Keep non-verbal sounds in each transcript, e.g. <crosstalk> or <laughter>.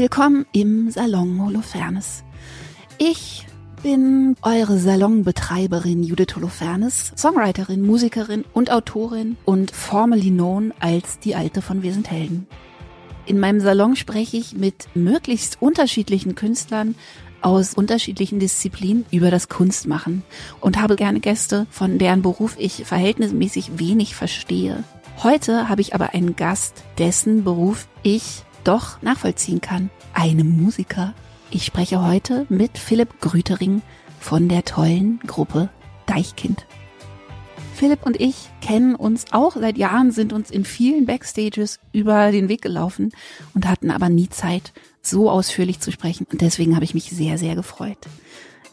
Willkommen im Salon Holofernes. Ich bin eure Salonbetreiberin Judith Holofernes, Songwriterin, Musikerin und Autorin und formerly known als die Alte von Wir sind Helden. In meinem Salon spreche ich mit möglichst unterschiedlichen Künstlern aus unterschiedlichen Disziplinen über das Kunstmachen und habe gerne Gäste, von deren Beruf ich verhältnismäßig wenig verstehe. Heute habe ich aber einen Gast, dessen Beruf ich doch nachvollziehen kann. Einem Musiker. Ich spreche heute mit Philipp Grütering von der tollen Gruppe Deichkind. Philipp und ich kennen uns auch seit Jahren, sind uns in vielen Backstages über den Weg gelaufen und hatten aber nie Zeit, so ausführlich zu sprechen. Und deswegen habe ich mich sehr, sehr gefreut.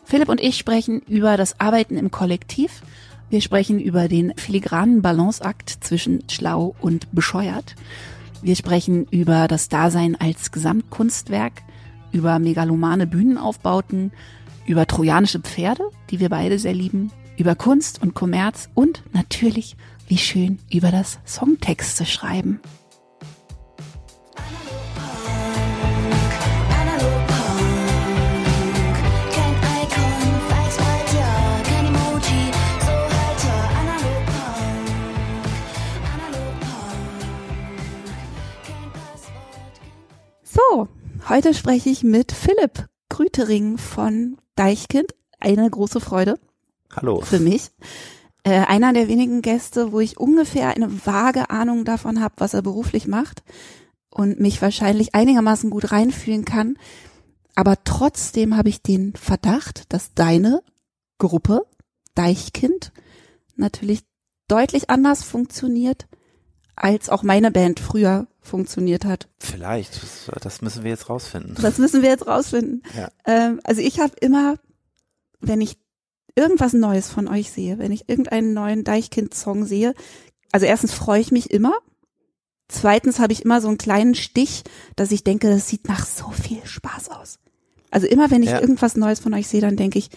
Philipp und ich sprechen über das Arbeiten im Kollektiv. Wir sprechen über den filigranen Balanceakt zwischen schlau und bescheuert. Wir sprechen über das Dasein als Gesamtkunstwerk, über megalomane Bühnenaufbauten, über trojanische Pferde, die wir beide sehr lieben, über Kunst und Kommerz und natürlich, wie schön, über das Songtexte schreiben. So, heute spreche ich mit Philipp Grütering von Deichkind. Eine große Freude. Hallo. Für mich. Äh, einer der wenigen Gäste, wo ich ungefähr eine vage Ahnung davon habe, was er beruflich macht und mich wahrscheinlich einigermaßen gut reinfühlen kann. Aber trotzdem habe ich den Verdacht, dass deine Gruppe Deichkind natürlich deutlich anders funktioniert als auch meine Band früher funktioniert hat. Vielleicht, das, müssen wir jetzt rausfinden. Das müssen wir jetzt rausfinden. Ja. Ähm, also ich habe immer, wenn ich irgendwas Neues von euch sehe, wenn ich irgendeinen neuen Deichkind-Song sehe, also erstens freue ich mich immer. Zweitens habe ich immer so einen kleinen Stich, dass ich denke, das sieht nach so viel Spaß aus. Also immer wenn ich Ja. irgendwas Neues von euch sehe, dann denke ich,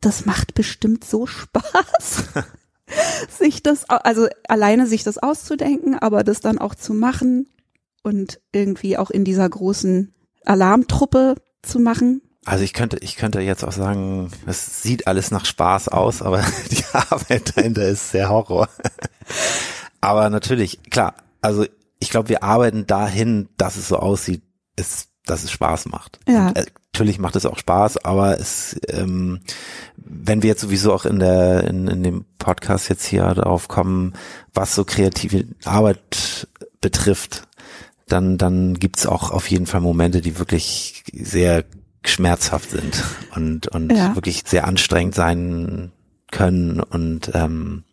das macht bestimmt so Spaß. <laughs> sich das, also alleine sich das auszudenken, aber das dann auch zu machen und irgendwie auch in dieser großen Alarmtruppe zu machen. Also ich könnte, ich könnte jetzt auch sagen, es sieht alles nach Spaß aus, aber <laughs> die Arbeit dahinter ist sehr Horror. <laughs> Aber natürlich, klar, also ich glaube, wir arbeiten dahin, dass es so aussieht, ist, dass es Spaß macht. Ja. Und, äh, natürlich macht es auch Spaß, aber es, ähm, wenn wir jetzt sowieso auch in der, in, in dem Podcast jetzt hier darauf kommen, was so kreative Arbeit betrifft, dann, dann gibt's auch auf jeden Fall Momente, die wirklich sehr schmerzhaft sind und, und Ja. wirklich sehr anstrengend sein können und ähm,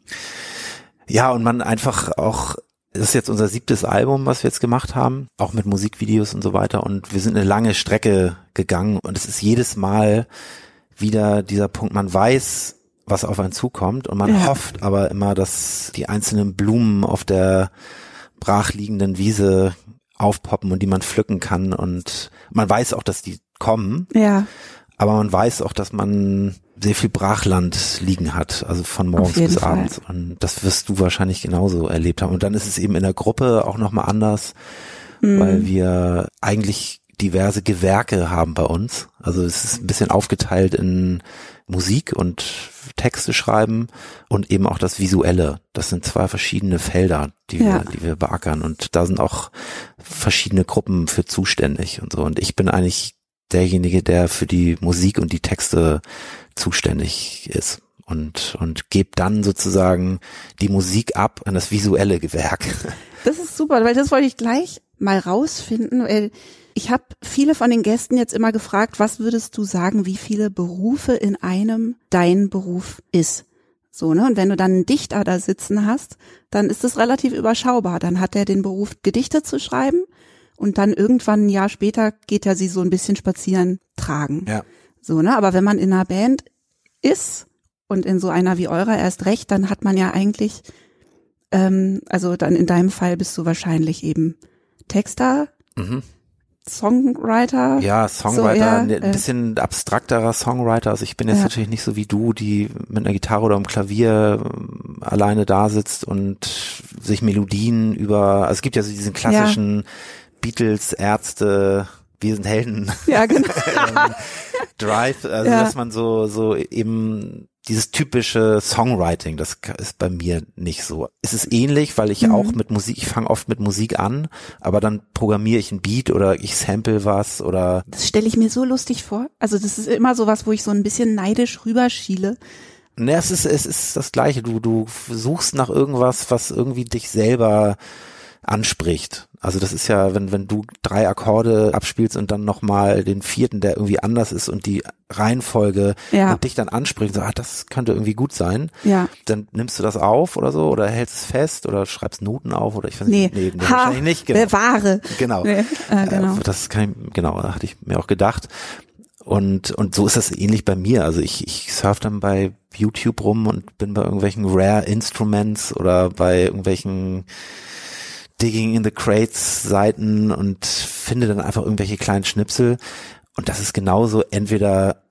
ja, und man einfach auch, das ist jetzt unser siebtes Album, was wir jetzt gemacht haben, auch mit Musikvideos und so weiter. Und wir sind eine lange Strecke gegangen und es ist jedes Mal wieder dieser Punkt, man weiß, was auf einen zukommt und man Ja. hofft aber immer, dass die einzelnen Blumen auf der brachliegenden Wiese aufpoppen und die man pflücken kann und man weiß auch, dass die kommen, Ja, aber man weiß auch, dass man sehr viel Brachland liegen hat, also von morgens bis Fall. abends. Und das wirst du wahrscheinlich genauso erlebt haben. Und dann ist es eben in der Gruppe auch nochmal anders, Mhm. weil wir eigentlich diverse Gewerke haben bei uns. Also es ist ein bisschen aufgeteilt in Musik und Texte schreiben und eben auch das Visuelle. Das sind zwei verschiedene Felder, die Ja. wir, die wir beackern. Und da sind auch verschiedene Gruppen für zuständig und so. Und ich bin eigentlich derjenige, der für die Musik und die Texte zuständig ist und und gebe dann sozusagen die Musik ab an das visuelle Gewerk. <laughs> das ist super, weil das wollte ich gleich mal rausfinden, weil ich habe viele von den Gästen jetzt immer gefragt, was würdest du sagen, wie viele Berufe in einem dein Beruf ist? So, ne? Und wenn du dann einen Dichter da sitzen hast, dann ist es relativ überschaubar. Dann hat er den Beruf, Gedichte zu schreiben und dann irgendwann ein Jahr später geht er sie so ein bisschen spazieren tragen. Ja. So, ne? Aber wenn man in einer Band ist und in so einer wie eurer erst recht, dann hat man ja eigentlich, ähm, also dann in deinem Fall bist du wahrscheinlich eben Texter, Mhm. Songwriter. Ja, Songwriter, So, ja, ein äh, bisschen abstrakterer Songwriter. Also ich bin jetzt Ja. natürlich nicht so wie du, die mit einer Gitarre oder einem Klavier ähm, alleine da sitzt und sich Melodien über, also es gibt ja so diesen klassischen Beatles, Ärzte, wir sind Helden. Ja, genau. <laughs> Drive, also Ja. dass man so, so eben dieses typische Songwriting, das ist bei mir nicht so. Es ist ähnlich, weil ich Mhm. auch mit Musik, ich fange oft mit Musik an, aber dann programmiere ich ein Beat oder ich sample was oder Das stelle ich mir so lustig vor. Also das ist immer so was, wo ich so ein bisschen neidisch rüberschiele. Ne, es ist, es ist das Gleiche. Du, du suchst nach irgendwas, was irgendwie dich selber anspricht. Also das ist ja, wenn, wenn du drei Akkorde abspielst und dann nochmal den vierten, der irgendwie anders ist und die Reihenfolge Ja. und dich dann anspricht, so, ah, das könnte irgendwie gut sein, Ja. dann nimmst du das auf oder so oder hältst es fest oder schreibst Noten auf oder ich weiß Nee. nicht, nee, nee ha, wahrscheinlich nicht, genau. Bewahre. Genau. Nee, äh, genau. Das kann ich, genau, da hatte ich mir auch gedacht. Und, und so ist das ähnlich bei mir. Also ich, ich surf dann bei YouTube rum und bin bei irgendwelchen Rare Instruments oder bei irgendwelchen Digging in the Crates Seiten und finde dann einfach irgendwelche kleinen Schnipsel. Und das ist genauso entweder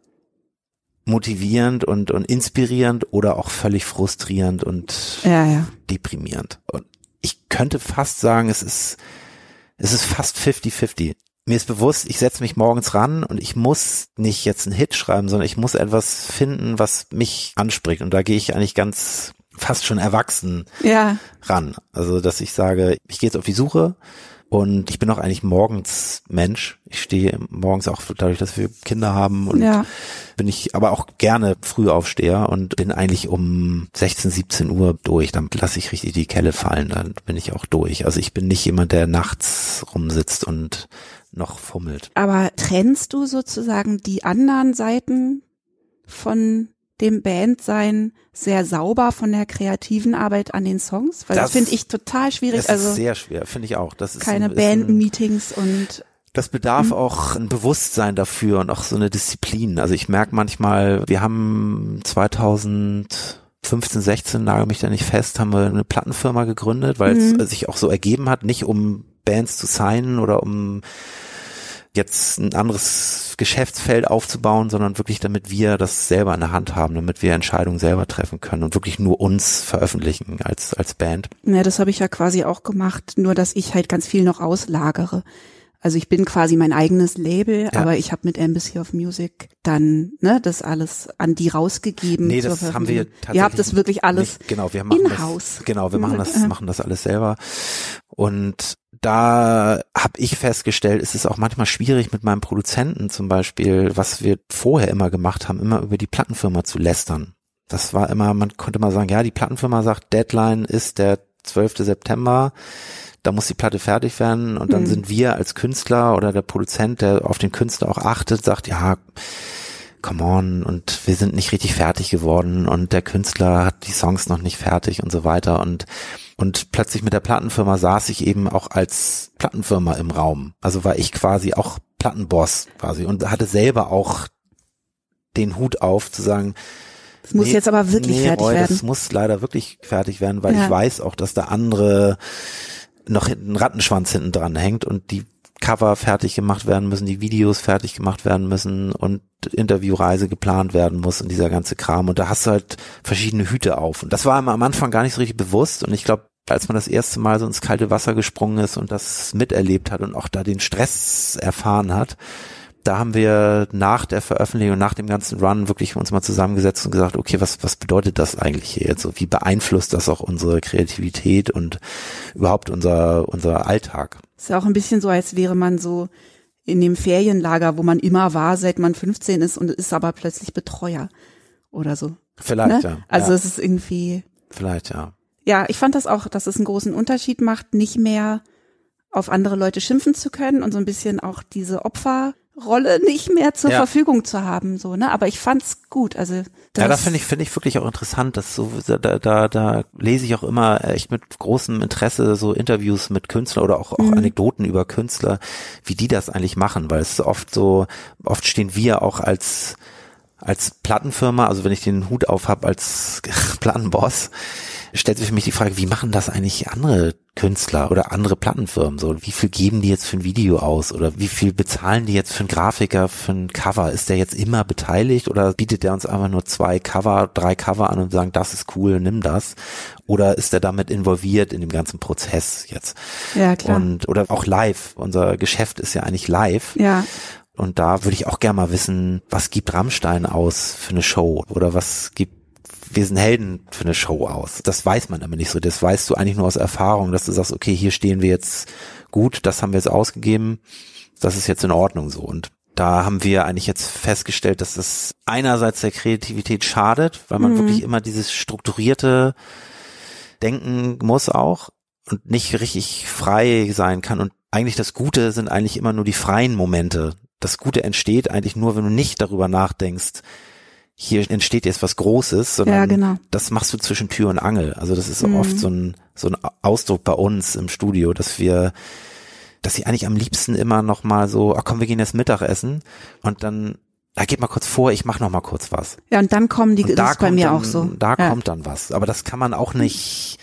motivierend und, und inspirierend oder auch völlig frustrierend und Ja, ja. deprimierend. Und ich könnte fast sagen, es ist, es ist fast 50-50. Mir ist bewusst, ich setze mich morgens ran und ich muss nicht jetzt einen Hit schreiben, sondern ich muss etwas finden, was mich anspricht. Und da gehe ich eigentlich ganz fast schon erwachsen Ja. ran. Also, dass ich sage, ich gehe jetzt auf die Suche und ich bin auch eigentlich morgens Mensch. Ich stehe morgens auch dadurch, dass wir Kinder haben und Ja. bin ich aber auch gerne Frühaufsteher und bin eigentlich um 16, 17 Uhr durch. Dann lasse ich richtig die Kelle fallen, dann bin ich auch durch. Also ich bin nicht jemand, der nachts rumsitzt und noch fummelt. Aber trennst du sozusagen die anderen Seiten von dem Bandsein sehr sauber von der kreativen Arbeit an den Songs? Weil das, Das- finde ich total schwierig. Das also ist sehr schwer, finde ich auch. Das ist keine Bandmeetings und Das bedarf auch ein Bewusstsein dafür und auch so eine Disziplin. Also ich merke manchmal, wir haben 2015, 16, nagel mich da nicht fest, haben wir eine Plattenfirma gegründet, weil Mhm. es sich auch so ergeben hat, nicht um Bands zu signen oder um jetzt ein anderes Geschäftsfeld aufzubauen, sondern wirklich damit wir das selber in der Hand haben, damit wir Entscheidungen selber treffen können und wirklich nur uns veröffentlichen als, als Band. Ja, das habe ich ja quasi auch gemacht, nur dass ich halt ganz viel noch auslagere. Also ich bin quasi mein eigenes Label, Ja. aber ich habe mit Embassy of Music dann ne, das alles an die rausgegeben. Nee, das haben wir tatsächlich. Ihr habt das wirklich alles Nicht, genau, wir machen in-house. Genau, wir machen das, <laughs> machen das alles selber. Und da habe ich festgestellt, es ist auch manchmal schwierig mit meinem Produzenten zum Beispiel, was wir vorher immer gemacht haben, immer über die Plattenfirma zu lästern. Das war immer, man konnte mal sagen, ja, die Plattenfirma sagt, Deadline ist der 12. September, da muss die Platte fertig werden und dann Mhm. sind wir als Künstler oder der Produzent, der auf den Künstler auch achtet, sagt, ja, come on, und wir sind nicht richtig fertig geworden und der Künstler hat die Songs noch nicht fertig und so weiter und und plötzlich mit der Plattenfirma saß ich eben auch als Plattenfirma im Raum. Also war ich quasi auch Plattenboss quasi und hatte selber auch den Hut auf zu sagen, Es muss nee, jetzt aber wirklich nee, fertig Roy, werden. Das muss leider wirklich fertig werden, weil Ja. ich weiß auch, dass da andere noch hinten ein Rattenschwanz hinten dran hängt und die Cover fertig gemacht werden müssen, die Videos fertig gemacht werden müssen und Interviewreise geplant werden muss und dieser ganze Kram. Und da hast du halt verschiedene Hüte auf. Und das war am Anfang gar nicht so richtig bewusst. Und ich glaube, als man das erste Mal so ins kalte Wasser gesprungen ist und das miterlebt hat und auch da den Stress erfahren hat, da haben wir nach der Veröffentlichung, nach dem ganzen Run wirklich uns mal zusammengesetzt und gesagt, okay, was, was bedeutet das eigentlich hier jetzt so? Wie beeinflusst das auch unsere Kreativität und überhaupt unser, unser Alltag? Ist ja auch ein bisschen so, als wäre man so in dem Ferienlager, wo man immer war, seit man 15 ist und ist aber plötzlich Betreuer oder so. Vielleicht, Ne? ja. Also ja, es ist irgendwie, vielleicht, ja. ja, ich fand das auch, dass es einen großen Unterschied macht, nicht mehr auf andere Leute schimpfen zu können und so ein bisschen auch diese Opferrolle nicht mehr zur Ja. Verfügung zu haben, so, ne? Aber ich fand's gut, also das, ja, da finde ich, finde ich wirklich auch interessant, dass so, da, da, da lese ich auch immer echt mit großem Interesse so Interviews mit Künstlern oder auch, auch Mhm. Anekdoten über Künstler, wie die das eigentlich machen, weil es oft so, oft stehen wir auch als, als Plattenfirma, also wenn ich den Hut auf habe als <laughs> Plattenboss, stellt sich für mich die Frage, wie machen das eigentlich andere Künstler oder andere Plattenfirmen so? Wie viel geben die jetzt für ein Video aus oder wie viel bezahlen die jetzt für einen Grafiker, für ein Cover? Ist der jetzt immer beteiligt oder bietet der uns einfach nur zwei Cover, drei Cover an und sagen, das ist cool, nimm das? Oder ist er damit involviert in dem ganzen Prozess jetzt? Ja, klar. Und, oder auch live. Unser Geschäft ist ja eigentlich live. Ja. Und da würde ich auch gerne mal wissen, was gibt Rammstein aus für eine Show? Oder was gibt wir sind Helden für eine Show aus. Das weiß man aber nicht so. Das weißt du eigentlich nur aus Erfahrung, dass du sagst, okay, hier stehen wir jetzt gut, das haben wir jetzt ausgegeben, das ist jetzt in Ordnung so. Und da haben wir eigentlich jetzt festgestellt, dass das einerseits der Kreativität schadet, weil man mhm. wirklich immer dieses strukturierte Denken muss auch und nicht richtig frei sein kann. Und eigentlich das Gute sind eigentlich immer nur die freien Momente. Das Gute entsteht eigentlich nur, wenn du nicht darüber nachdenkst, hier entsteht jetzt was Großes, sondern ja, genau. das machst du zwischen Tür und Angel. Also das ist mhm. oft so ein, so ein Ausdruck bei uns im Studio, dass wir, dass sie eigentlich am liebsten immer noch mal so, ach komm, wir gehen jetzt Mittagessen und dann da geht mal kurz vor, ich mach noch mal kurz was. Ja, und dann kommen die, und das ist bei mir dann, auch so. Da ja. kommt dann was. Aber das kann man auch nicht,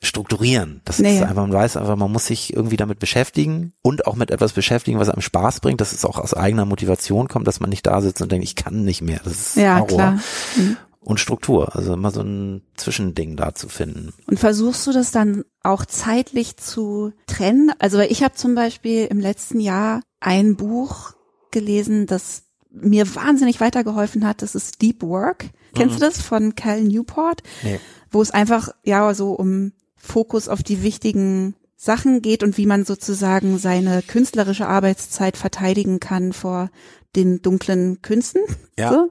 strukturieren. Das nee. ist einfach, man weiß einfach, man muss sich irgendwie damit beschäftigen und auch mit etwas beschäftigen, was einem Spaß bringt, dass es auch aus eigener Motivation kommt, dass man nicht da sitzt und denkt, ich kann nicht mehr. Das ist ja, Horror. Klar. Mhm. Und Struktur, also immer so ein Zwischending da zu finden. Und versuchst du das dann auch zeitlich zu trennen? Also ich habe zum Beispiel im letzten Jahr ein Buch gelesen, das mir wahnsinnig weitergeholfen hat. Das ist Deep Work. Kennst mhm. du das von Cal Newport? Nee. Wo es einfach ja so um Fokus auf die wichtigen Sachen geht und wie man sozusagen seine künstlerische Arbeitszeit verteidigen kann vor den dunklen Künsten. Ja. So.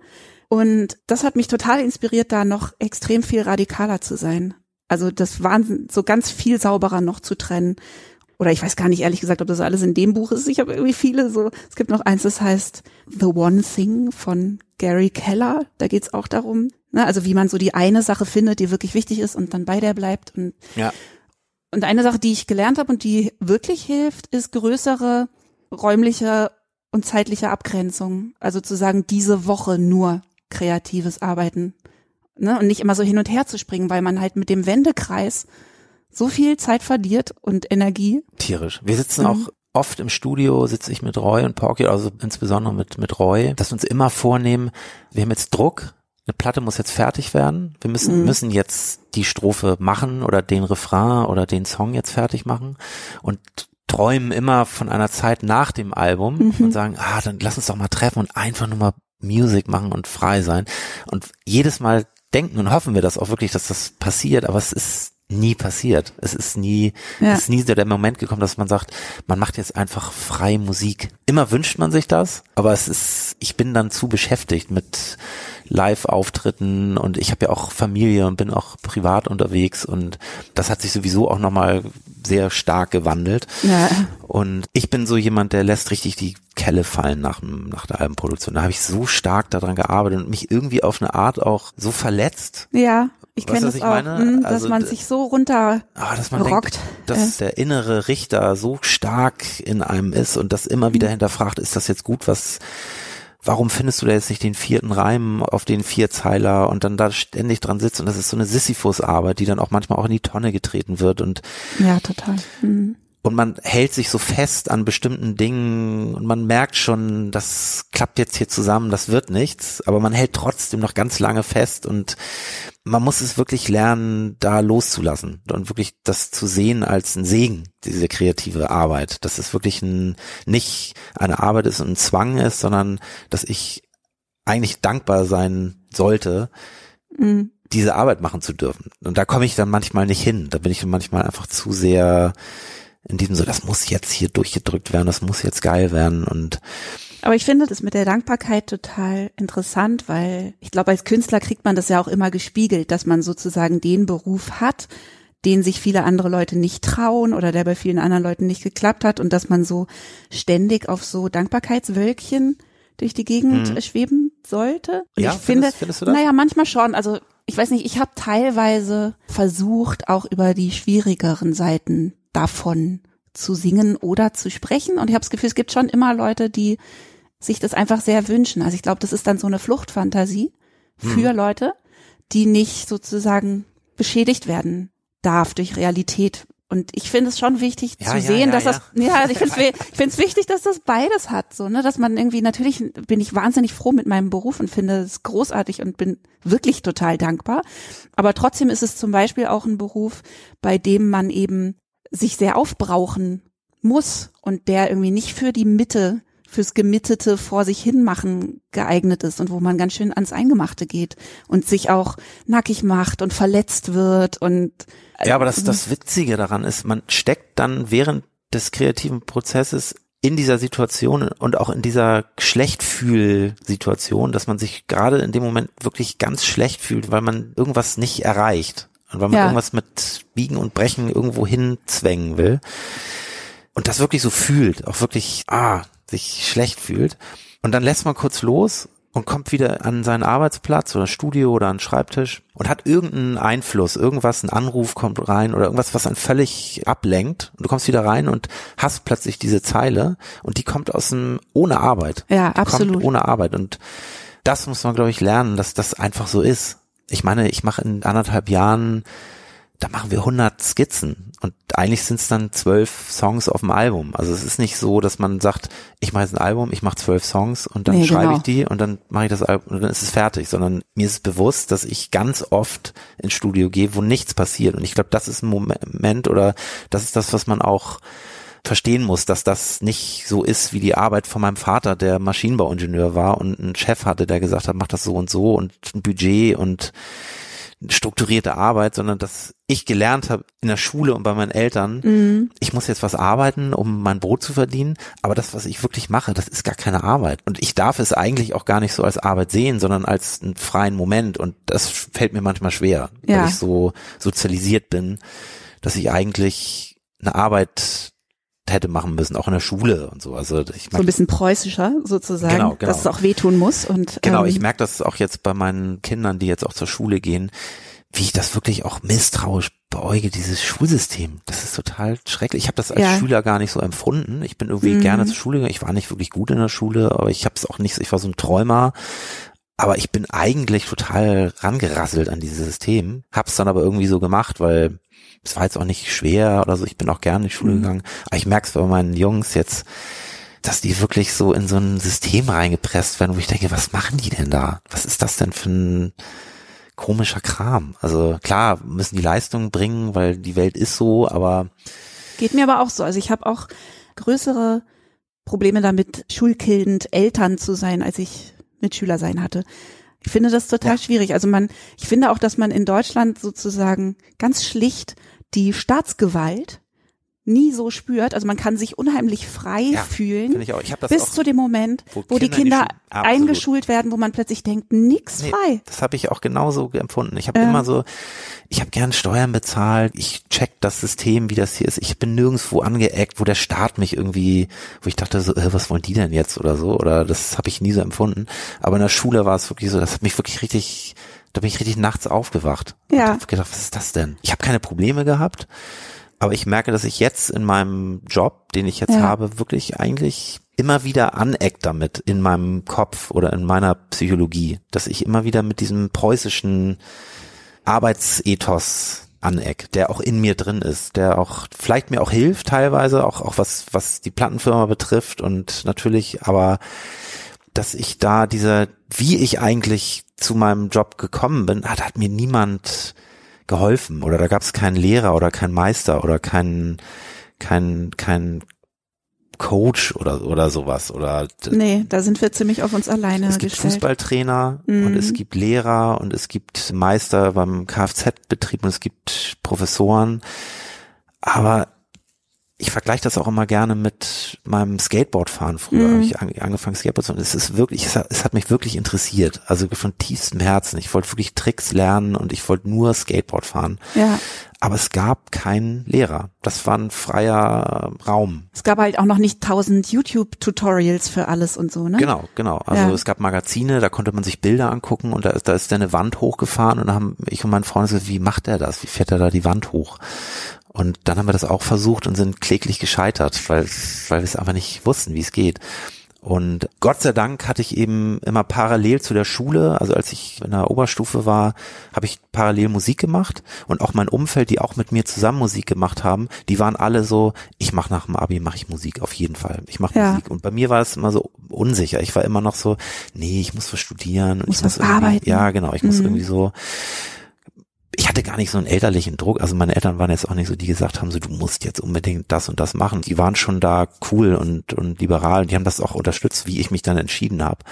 Und das hat mich total inspiriert, da noch extrem viel radikaler zu sein. Also das Wahnsinn, so ganz viel sauberer noch zu trennen. Oder ich weiß gar nicht ehrlich gesagt, ob das alles in dem Buch ist. Ich habe irgendwie viele so. Es gibt noch eins, das heißt The One Thing von Gary Keller. Da geht's auch darum, Ne? Also wie man so die eine Sache findet, die wirklich wichtig ist und dann bei der bleibt. Und, ja. und eine Sache, die ich gelernt habe und die wirklich hilft, ist größere räumliche und zeitliche Abgrenzung. Also zu sagen, diese Woche nur kreatives Arbeiten. Ne? Und nicht immer so hin und her zu springen, weil man halt mit dem Wendekreis so viel Zeit verliert und Energie. Tierisch. Wir sitzen mhm. auch oft im Studio, sitze ich mit Roy und Porky, also insbesondere mit, mit Roy, dass wir uns immer vornehmen, wir haben jetzt Druck, eine Platte muss jetzt fertig werden. Wir müssen, mhm. müssen jetzt die Strophe machen oder den Refrain oder den Song jetzt fertig machen und träumen immer von einer Zeit nach dem Album mhm. und sagen, ah, dann lass uns doch mal treffen und einfach nur mal Musik machen und frei sein. Und jedes Mal denken und hoffen wir das auch wirklich, dass das passiert, aber es ist nie passiert. Es ist nie, ja. es ist nie so der Moment gekommen, dass man sagt, man macht jetzt einfach frei Musik. Immer wünscht man sich das, aber es ist, ich bin dann zu beschäftigt mit Live-Auftritten und ich habe ja auch Familie und bin auch privat unterwegs und das hat sich sowieso auch nochmal sehr stark gewandelt. Ja. Und ich bin so jemand, der lässt richtig die Kelle fallen nach, nach der Albenproduktion. Da habe ich so stark daran gearbeitet und mich irgendwie auf eine Art auch so verletzt. Ja. Ich kenne das auch, mh, hm, dass also, man sich so runter ah, dass man rockt. Denkt, dass äh. der innere Richter so stark in einem ist und das immer wieder hinterfragt, ist das jetzt gut, was warum findest du da jetzt nicht den vierten Reim auf den Vierzeiler und dann da ständig dran sitzt und das ist so eine Sisyphus-Arbeit, die dann auch manchmal auch in die Tonne getreten wird und ja, total. Mhm. Und man hält sich so fest an bestimmten Dingen und man merkt schon, das klappt jetzt hier zusammen, das wird nichts, aber man hält trotzdem noch ganz lange fest und man muss es wirklich lernen, da loszulassen und wirklich das zu sehen als ein Segen, diese kreative Arbeit. Dass es wirklich ein, nicht eine Arbeit ist und ein Zwang ist, sondern dass ich eigentlich dankbar sein sollte, mhm. diese Arbeit machen zu dürfen. Und da komme ich dann manchmal nicht hin. Da bin ich manchmal einfach zu sehr in diesem so, das muss jetzt hier durchgedrückt werden, das muss jetzt geil werden und aber ich finde das mit der Dankbarkeit total interessant, weil ich glaube, als Künstler kriegt man das ja auch immer gespiegelt, dass man sozusagen den Beruf hat, den sich viele andere Leute nicht trauen oder der bei vielen anderen Leuten nicht geklappt hat und dass man so ständig auf so Dankbarkeitswölkchen durch die Gegend hm. schweben sollte. Und ja, ich finde, findest, findest naja, manchmal schon. Also ich weiß nicht, ich habe teilweise versucht, auch über die schwierigeren Seiten davon zu singen oder zu sprechen. Und ich habe das Gefühl, es gibt schon immer Leute, die sich das einfach sehr wünschen. Also ich glaube, das ist dann so eine Fluchtfantasie für hm. Leute, die nicht sozusagen beschädigt werden darf durch Realität. Und ich finde es schon wichtig Ja, zu ja, sehen, ja, dass das, ja, ich finde es <laughs> wichtig, dass das beides hat, so, ne, dass man irgendwie, natürlich bin ich wahnsinnig froh mit meinem Beruf und finde es großartig und bin wirklich total dankbar. Aber trotzdem ist es zum Beispiel auch ein Beruf, bei dem man eben sich sehr aufbrauchen muss und der irgendwie nicht für die Mitte, fürs Gemittete vor sich hin machen geeignet ist und wo man ganz schön ans Eingemachte geht und sich auch nackig macht und verletzt wird und Ja, aber das, das Witzige daran ist, man steckt dann während des kreativen Prozesses in dieser Situation und auch in dieser Schlechtfühl-Situation, dass man sich gerade in dem Moment wirklich ganz schlecht fühlt, weil man irgendwas nicht erreicht und weil man Ja. irgendwas mit Biegen und Brechen irgendwo hinzwängen will und das wirklich so fühlt, auch wirklich, ah, sich schlecht fühlt. Und dann lässt man kurz los und kommt wieder an seinen Arbeitsplatz oder Studio oder einen Schreibtisch und hat irgendeinen Einfluss, irgendwas, ein Anruf kommt rein oder irgendwas, was einen völlig ablenkt. Und du kommst wieder rein und hast plötzlich diese Zeile und die kommt aus dem, ohne Arbeit. Ja, Die absolut. Kommt ohne Arbeit. Und das muss man, glaube ich, lernen, dass das einfach so ist. Ich meine, ich mache in anderthalb Jahren, da machen wir 100 Skizzen und eigentlich sind es dann zwölf Songs auf dem Album. Also es ist nicht so, dass man sagt, ich mache jetzt ein Album, ich mache zwölf Songs und dann Nee, schreibe genau. ich die und dann mache ich das Album und dann ist es fertig, sondern mir ist bewusst, dass ich ganz oft ins Studio gehe, wo nichts passiert und ich glaube, das ist ein Moment oder das ist das, was man auch verstehen muss, dass das nicht so ist wie die Arbeit von meinem Vater, der Maschinenbauingenieur war und einen Chef hatte, der gesagt hat, mach das so und so und ein Budget und strukturierte Arbeit, sondern dass ich gelernt habe in der Schule und bei meinen Eltern, Mhm. ich muss jetzt was arbeiten, um mein Brot zu verdienen, aber das, was ich wirklich mache, das ist gar keine Arbeit. Und ich darf es eigentlich auch gar nicht so als Arbeit sehen, sondern als einen freien Moment. Und das fällt mir manchmal schwer, Ja. weil ich so sozialisiert bin, dass ich eigentlich eine Arbeit hätte machen müssen, auch in der Schule und so. Also ich so ein bisschen preußischer sozusagen, Genau, genau. dass es auch wehtun muss und Genau, ähm, ich merke das auch jetzt bei meinen Kindern, die jetzt auch zur Schule gehen, wie ich das wirklich auch misstrauisch beäuge, dieses Schulsystem. Das ist total schrecklich. Ich habe das als Ja. Schüler gar nicht so empfunden. Ich bin irgendwie Mhm. gerne zur Schule gegangen. Ich war nicht wirklich gut in der Schule, aber ich habe es auch nicht, ich war so ein Träumer. Aber ich bin eigentlich total rangerasselt an dieses System. Hab's dann aber irgendwie so gemacht, weil es war jetzt auch nicht schwer oder so. Ich bin auch gerne in die Schule Mhm. gegangen. Aber ich merke es bei meinen Jungs jetzt, dass die wirklich so in so ein System reingepresst werden, wo ich denke, was machen die denn da? Was ist das denn für ein komischer Kram? Also klar, müssen die Leistungen bringen, weil die Welt ist so, aber Geht mir aber auch so. Also ich habe auch größere Probleme damit, schulkillend Eltern zu sein, als ich Mitschüler sein hatte. Ich finde das total Ja. schwierig. Also man, ich finde auch, dass man in Deutschland sozusagen ganz schlicht die Staatsgewalt nie so spürt. Also man kann sich unheimlich frei Ja, fühlen. ich. Ich bis auch zu dem Moment, wo wo, die Kinder in die Kinder eingeschult werden, wo man plötzlich denkt, nix Nee, frei. Das habe ich auch genauso empfunden. Ich habe Ja. immer so, ich habe gern Steuern bezahlt, ich check das System, wie das hier ist. Ich bin nirgendwo angeeckt, wo der Staat mich irgendwie, wo ich dachte so, äh, was wollen die denn jetzt oder so? Oder das habe ich nie so empfunden. Aber in der Schule war es wirklich so, das hat mich wirklich richtig, da bin ich richtig nachts aufgewacht. Ja. Und hab gedacht, was ist das denn? Ich habe keine Probleme gehabt, aber ich merke, dass ich jetzt in meinem Job, den ich jetzt Ja. habe, wirklich eigentlich immer wieder aneck damit in meinem Kopf oder in meiner Psychologie, dass ich immer wieder mit diesem preußischen Arbeitsethos aneck, der auch in mir drin ist, der auch vielleicht mir auch hilft teilweise, auch, auch was, was die Plattenfirma betrifft und natürlich, aber dass ich da diese, wie ich eigentlich zu meinem Job gekommen bin, hat, hat mir niemand geholfen oder da gab es keinen Lehrer oder keinen Meister oder keinen kein, kein Coach oder oder sowas oder Nee, da sind wir ziemlich auf uns alleine es gibt gestellt. Fußballtrainer und Mhm. es gibt Lehrer und es gibt Meister beim Kfz-Betrieb und es gibt Professoren. Aber ich vergleiche das auch immer gerne mit meinem Skateboardfahren. Früher Mhm. habe ich an, angefangen Skateboard zu fahren. Es ist wirklich, es hat, es hat mich wirklich interessiert. Also von tiefstem Herzen. Ich wollte wirklich Tricks lernen und ich wollte nur Skateboard fahren. Ja. Aber es gab keinen Lehrer. Das war ein freier Raum. Es gab halt auch noch nicht tausend YouTube-Tutorials für alles und so, ne? Genau, genau. Also Ja. es gab Magazine, da konnte man sich Bilder angucken und da ist, da ist eine Wand hochgefahren und da haben ich und mein Freund gesagt, wie macht er das? Wie fährt er da die Wand hoch? Und dann haben wir das auch versucht und sind kläglich gescheitert, weil, weil wir es einfach nicht wussten, wie es geht. Und Gott sei Dank hatte ich eben immer parallel zu der Schule, also als ich in der Oberstufe war, habe ich parallel Musik gemacht und auch mein Umfeld, die auch mit mir zusammen Musik gemacht haben, die waren alle so, ich mache nach dem Abi mache ich Musik auf jeden Fall. Ich mache Ja. Musik und bei mir war es immer so unsicher. Ich war immer noch so, nee, ich muss was studieren und Muss ich muss arbeiten. ja, genau, ich muss Mhm. irgendwie so ich hatte gar nicht so einen elterlichen Druck. Also meine Eltern waren jetzt auch nicht so, die gesagt haben, so du musst jetzt unbedingt das und das machen. Die waren schon da cool und, und liberal und die haben das auch unterstützt, wie ich mich dann entschieden habe.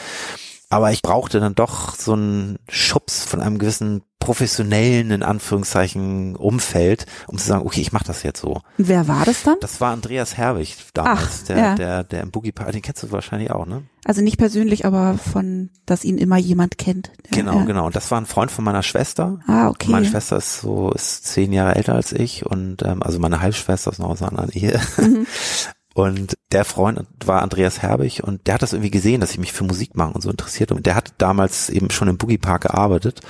Aber ich brauchte dann doch so einen Schubs von einem gewissen professionellen, in Anführungszeichen, Umfeld, um zu sagen, okay, ich mache das jetzt so. Wer war das dann? Das war Andreas Herwig damals, Ach, der, ja. der, der im Boogie Park, den kennst du wahrscheinlich auch, ne? Also nicht persönlich, aber von, dass ihn immer jemand kennt. Genau, ja. genau. Und das war ein Freund von meiner Schwester. Ah, okay. Meine Schwester ist so, ist zehn Jahre älter als ich und ähm, also meine Halbschwester ist noch aus einer anderen Ehe. Mhm. <laughs> Und der Freund war Andreas Herbig und der hat das irgendwie gesehen, dass ich mich für Musik machen und so interessiert. Und der hat damals eben schon im Boogie Park gearbeitet.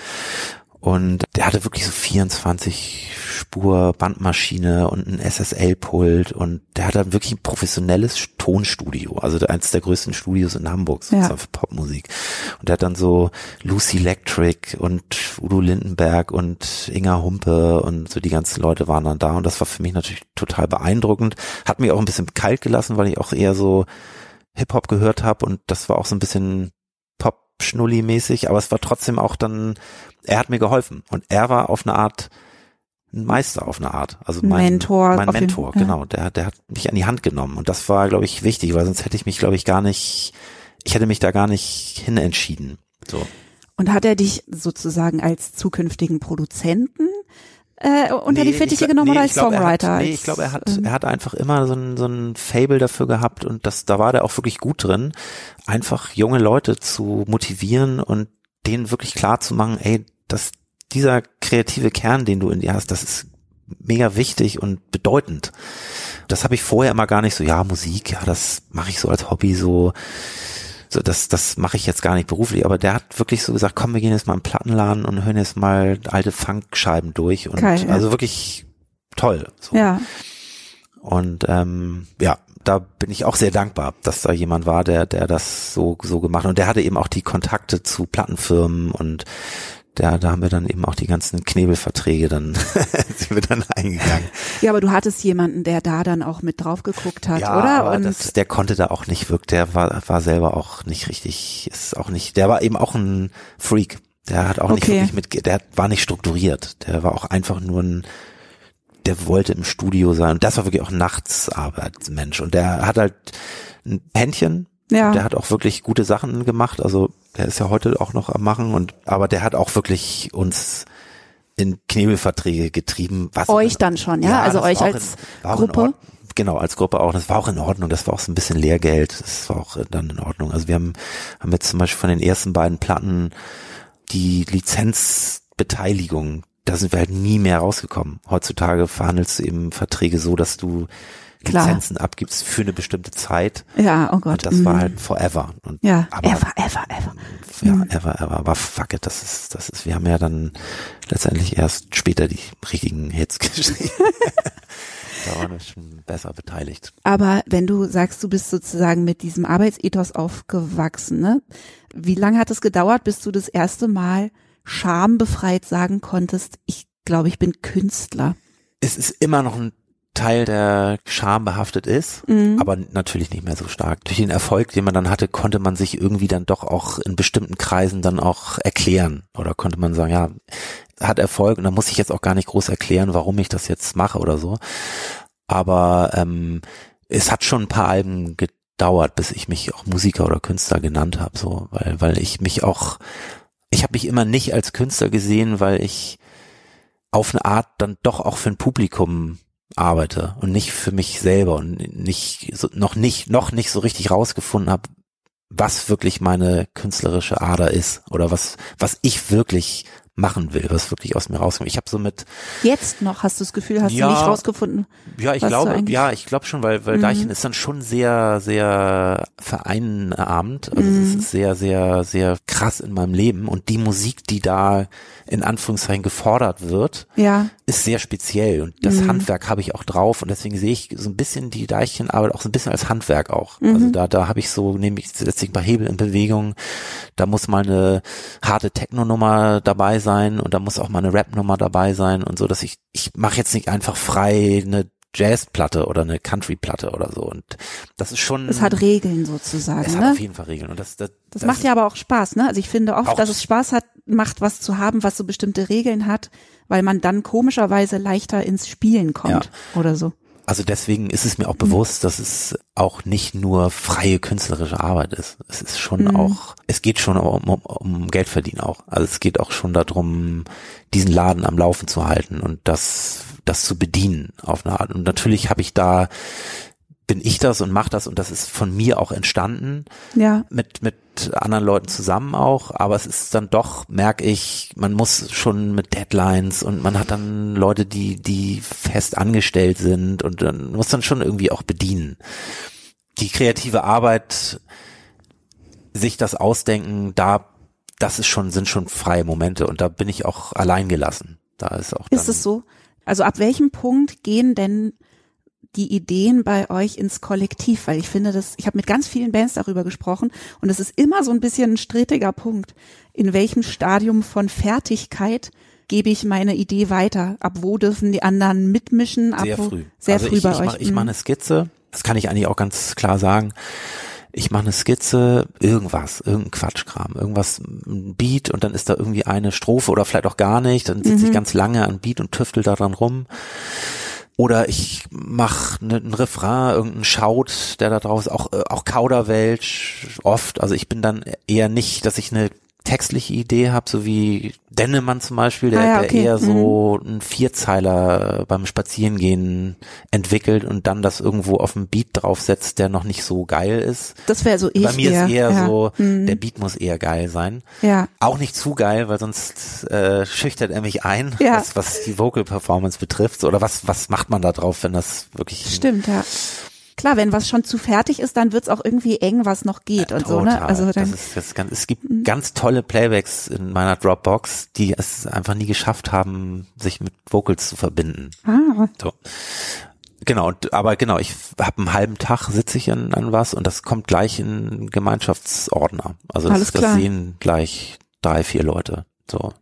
Und der hatte wirklich so 24 Spur Bandmaschine und ein SSL-Pult und der hatte wirklich ein professionelles Tonstudio, also eines der größten Studios in Hamburg, sozusagen Ja. für Popmusik. Und der hat dann so Lucy Electric und Udo Lindenberg und Inga Humpe und so die ganzen Leute waren dann da und das war für mich natürlich total beeindruckend. Hat mich auch ein bisschen kalt gelassen, weil ich auch eher so Hip-Hop gehört habe und das war auch so ein bisschen Pop-Schnulli-mäßig, aber es war trotzdem auch dann, er hat mir geholfen und er war auf eine Art ein Meister auf eine Art, also Ein mein Mentor mein Mentor, ja. genau, der, der hat mich an die Hand genommen und das war, glaube ich, wichtig, weil sonst hätte ich mich, glaube ich, gar nicht, ich hätte mich da gar nicht hin entschieden. So. Und hat er dich sozusagen als zukünftigen Produzenten äh, unter Nee, die Fittiche genommen nee, oder als glaub, er Songwriter? Hat, nee, ich glaube, er hat, ähm, er hat einfach immer so ein, so ein Fable dafür gehabt und das, da war der auch wirklich gut drin, einfach junge Leute zu motivieren und denen wirklich klar zu machen, ey, dass dieser kreative Kern, den du in dir hast, das ist mega wichtig und bedeutend. Das habe ich vorher immer gar nicht so, ja, Musik, ja, das mache ich so als Hobby so, so das, das mache ich jetzt gar nicht beruflich, aber der hat wirklich so gesagt, komm, wir gehen jetzt mal im Plattenladen und hören jetzt mal alte Funkscheiben durch und Geil, ja. also wirklich toll. So. ja, Und ähm, ja, da bin ich auch sehr dankbar, dass da jemand war, der, der das so, so gemacht hat. Und der hatte eben auch die Kontakte zu Plattenfirmen und der, da haben wir dann eben auch die ganzen Knebelverträge dann, <laughs> sind wir dann eingegangen. ja, aber du hattest jemanden, der da dann auch mit drauf geguckt hat, ja, oder? aber das, der konnte da auch nicht wirklich, der war, war selber auch nicht richtig, ist auch nicht, der war eben auch ein Freak. Der hat auch nicht Okay. wirklich mit, der war nicht strukturiert. Der war auch einfach nur ein, der wollte im Studio sein. Und das war wirklich auch ein Nachtsarbeitsmensch. Und der hat halt ein Händchen. Ja. Der hat auch wirklich gute Sachen gemacht. Also der ist ja heute auch noch am machen. Und aber der hat auch wirklich uns in Knebelverträge getrieben. Was euch dann schon, ja? also das euch als in Gruppe? Ordnung. Genau, als Gruppe auch. Das war auch in Ordnung. Das war auch so ein bisschen Lehrgeld. Das war auch dann in Ordnung. Also wir haben, haben jetzt zum Beispiel von den ersten beiden Platten die Lizenzbeteiligung, da sind wir halt nie mehr rausgekommen. Heutzutage verhandelst du eben Verträge so, dass du Klar. Lizenzen abgibst für eine bestimmte Zeit. Ja, oh Gott. Und das war mhm. halt forever. Und ja, aber ever, ever, ever. ja, Mhm. ever, ever. Aber fuck it, das ist, das ist, wir haben ja dann letztendlich erst später die richtigen Hits <laughs> geschrieben. da waren wir schon besser beteiligt. Aber wenn du sagst, du bist sozusagen mit diesem Arbeitsethos aufgewachsen, ne? Wie lange hat es gedauert, bis du das erste Mal schambefreit sagen konntest, ich glaube, ich bin Künstler? Es ist immer noch ein Teil, der schambehaftet ist, Mhm. aber natürlich nicht mehr so stark. Durch den Erfolg, den man dann hatte, konnte man sich irgendwie dann doch auch in bestimmten Kreisen dann auch erklären. Oder konnte man sagen, ja, hat Erfolg und dann muss ich jetzt auch gar nicht groß erklären, warum ich das jetzt mache oder so. Aber ähm, es hat schon ein paar Alben gedauert, bis ich mich auch Musiker oder Künstler genannt habe, so, weil, weil ich mich auch, ich habe mich immer nicht als Künstler gesehen, weil ich auf eine Art dann doch auch für ein Publikum arbeite und nicht für mich selber und nicht so, noch nicht noch nicht so richtig rausgefunden habe, was wirklich meine künstlerische Ader ist oder was was ich wirklich machen will, was wirklich aus mir rauskommt. Ich habe so mit Jetzt noch hast du das Gefühl, hast Ja. du nicht rausgefunden? ja, ich glaube, ja, ich glaube schon, weil weil Mhm. Deichen ist dann schon sehr sehr vereinnahmend, also es Mhm. ist sehr sehr sehr krass in meinem Leben und die Musik, die da in Anführungszeichen gefordert wird, Ja, ist sehr speziell und das Mhm. Handwerk habe ich auch drauf und deswegen sehe ich so ein bisschen die Deichchenarbeit auch so ein bisschen als Handwerk auch. Mhm. Also da da habe ich so nehme ich setze ich ein paar Hebel in Bewegung. Da muss mal eine harte Techno-Nummer dabei sein und da muss auch mal eine Rap-Nummer dabei sein und so, dass ich ich mache jetzt nicht einfach frei eine Jazzplatte oder eine Country-Platte oder so und das ist schon es hat Regeln sozusagen, es hat ne? auf jeden Fall Regeln und das das, Das, macht ja aber auch Spaß, ne? Also ich finde oft, dass es Spaß hat, macht was zu haben, was so bestimmte Regeln hat, weil man dann komischerweise leichter ins Spielen kommt oder so. Also deswegen ist es mir Mhm. auch bewusst, dass es auch nicht nur freie künstlerische Arbeit ist. Es ist schon Mhm. auch, es geht schon um, um, um Geld verdienen auch. Also es geht auch schon darum, diesen Laden am Laufen zu halten und das, das zu bedienen auf eine Art. Und natürlich habe ich da, bin ich das und mache das und das ist von mir auch entstanden Ja, mit, mit anderen Leuten zusammen auch, aber es ist dann doch, merke ich, man muss schon mit Deadlines und man hat dann Leute, die, die fest angestellt sind und dann muss dann schon irgendwie auch bedienen. Die kreative Arbeit, sich das ausdenken, da, das ist schon, sind schon freie Momente und da bin ich auch allein gelassen. Da ist auch ist es so? Also ab welchem Punkt gehen denn die Ideen bei euch ins Kollektiv? Weil ich finde das, ich habe mit ganz vielen Bands darüber gesprochen und es ist immer so ein bisschen ein strittiger Punkt. In welchem Stadium von Fertigkeit gebe ich meine Idee weiter? Ab wo dürfen die anderen mitmischen? Ab Sehr früh. Sehr also früh ich, bei ich euch. Mach, ich Mhm. mache eine Skizze, das kann ich eigentlich auch ganz klar sagen. Ich mache eine Skizze, irgendwas, irgendein Quatschkram, irgendwas, ein Beat und dann ist da irgendwie eine Strophe oder vielleicht auch gar nicht, dann sitze ich Mhm. ganz lange an Beat und tüftel daran rum. Oder ich mache ne, einen Refrain, irgendeinen Schaut, der da drauf ist, auch, äh, auch Kauderwelsch oft. Also ich bin dann eher nicht, dass ich eine textliche Idee habe, so wie Dennemann zum Beispiel, der, Ah ja, der okay. eher so einen Vierzeiler beim Spazierengehen entwickelt und dann das irgendwo auf einen Beat draufsetzt, der noch nicht so geil ist. Das wäre so ich Bei mir ist eher ja. so, Mhm. der Beat muss eher geil sein. Ja, Auch nicht zu geil, weil sonst äh, schüchtert er mich ein, Ja. was, was die Vocal Performance betrifft. Oder was, was macht man da drauf, wenn das wirklich stimmt, ja. Klar, wenn was schon zu fertig ist, dann wird's auch irgendwie eng, was noch geht und so, ne? Total. Also das dann, ist, das ist ganz, es gibt ganz tolle Playbacks in meiner Dropbox, die es einfach nie geschafft haben, sich mit Vocals zu verbinden. ah, So. Genau, aber genau, ich habe einen halben Tag sitze ich an, an was und das kommt gleich in Gemeinschaftsordner. Also das, das sehen gleich drei, vier Leute. So.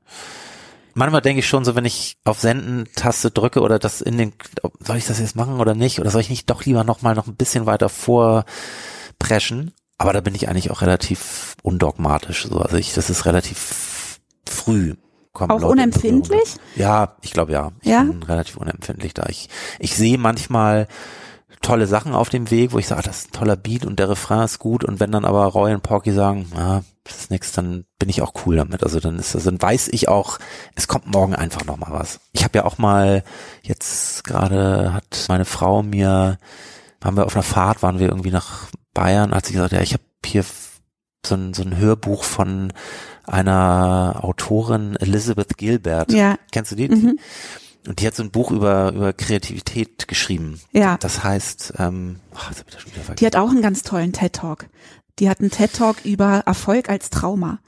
Manchmal denke ich schon so, wenn ich auf Senden-Taste drücke oder das in den, soll ich das jetzt machen oder nicht? Oder soll ich nicht doch lieber nochmal noch ein bisschen weiter vorpreschen? Aber da bin ich eigentlich auch relativ undogmatisch. So. Also ich, das ist relativ früh. kommen auch Leute unempfindlich? Ja, ich glaube ja. Ich Ja? bin relativ unempfindlich da. Ich, ich sehe manchmal tolle Sachen auf dem Weg, wo ich sage, ah, das ist ein toller Beat und der Refrain ist gut und wenn dann aber Roy und Porky sagen, ah, das ist nix, dann bin ich auch cool damit. Also dann ist das, dann weiß ich auch, es kommt morgen einfach noch mal was. Ich habe ja auch mal jetzt gerade hat meine Frau mir, waren wir auf einer Fahrt, waren wir irgendwie nach Bayern, hat sie gesagt, ja, ich habe hier so ein, so ein Hörbuch von einer Autorin Elizabeth Gilbert. Ja. Kennst du die? Mhm. Und die hat so ein Buch über, über Kreativität geschrieben. Ja. Das heißt, ähm, ach, jetzt hab ich das schon wieder Die vergessen. hat auch einen ganz tollen TED-Talk. Die hat einen TED-Talk über Erfolg als Trauma.